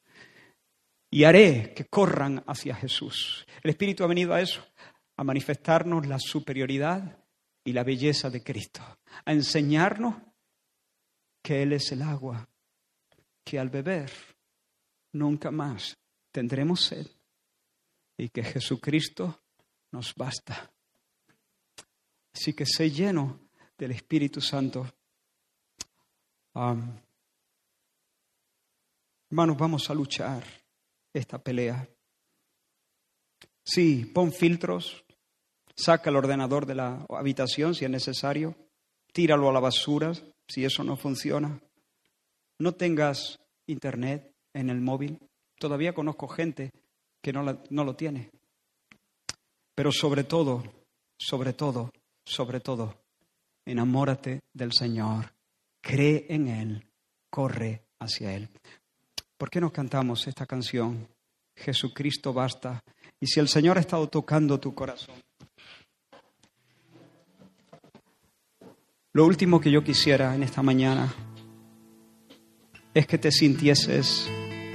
Y haré que corran hacia Jesús. El Espíritu ha venido a eso, a manifestarnos la superioridad y la belleza de Cristo, a enseñarnos que Él es el agua, que al beber nunca más tendremos sed y que Jesucristo nos basta. Así que sé lleno del Espíritu Santo. hermanos, vamos a luchar esta pelea. Sí, pon filtros, saca el ordenador de la habitación si es necesario, tíralo a la basura si eso no funciona. No tengas internet en el móvil, Todavía conozco gente que no, no lo tiene. Pero sobre todo, sobre todo, sobre todo, enamórate del Señor, cree en Él, corre hacia Él. ¿Por qué nos cantamos esta canción? Jesucristo basta. Y si el Señor ha estado tocando tu corazón, lo último que yo quisiera en esta mañana es que te sintieses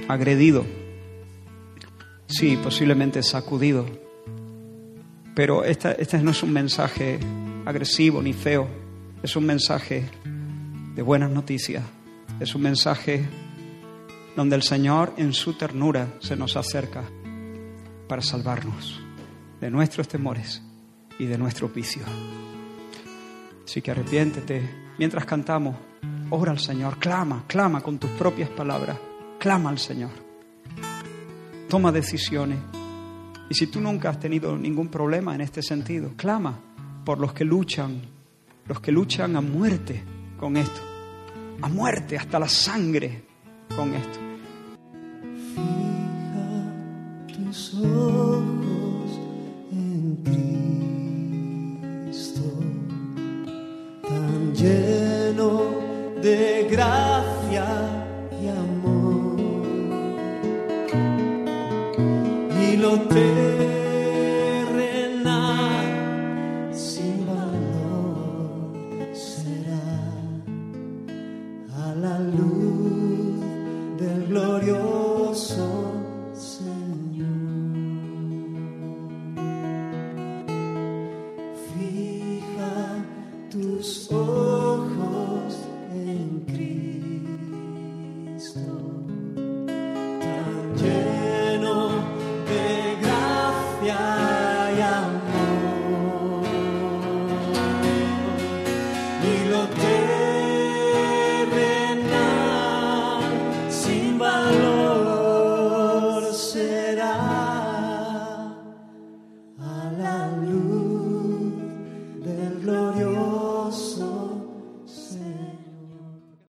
agredido, sí, posiblemente sacudido, pero esta- este no es un mensaje agresivo ni feo, es un mensaje de buenas noticias, es un mensaje donde el Señor en su ternura se nos acerca para salvarnos de nuestros temores y de nuestro vicio. Así que arrepiéntete mientras cantamos, ora al Señor, clama, clama con tus propias palabras, clama al Señor. Toma decisiones. Y si tú nunca has tenido ningún problema en este sentido, clama por los que luchan, los que luchan a muerte con esto, a muerte hasta la sangre con esto. Fija tus ojos de gracia y amor. Y lo terrenal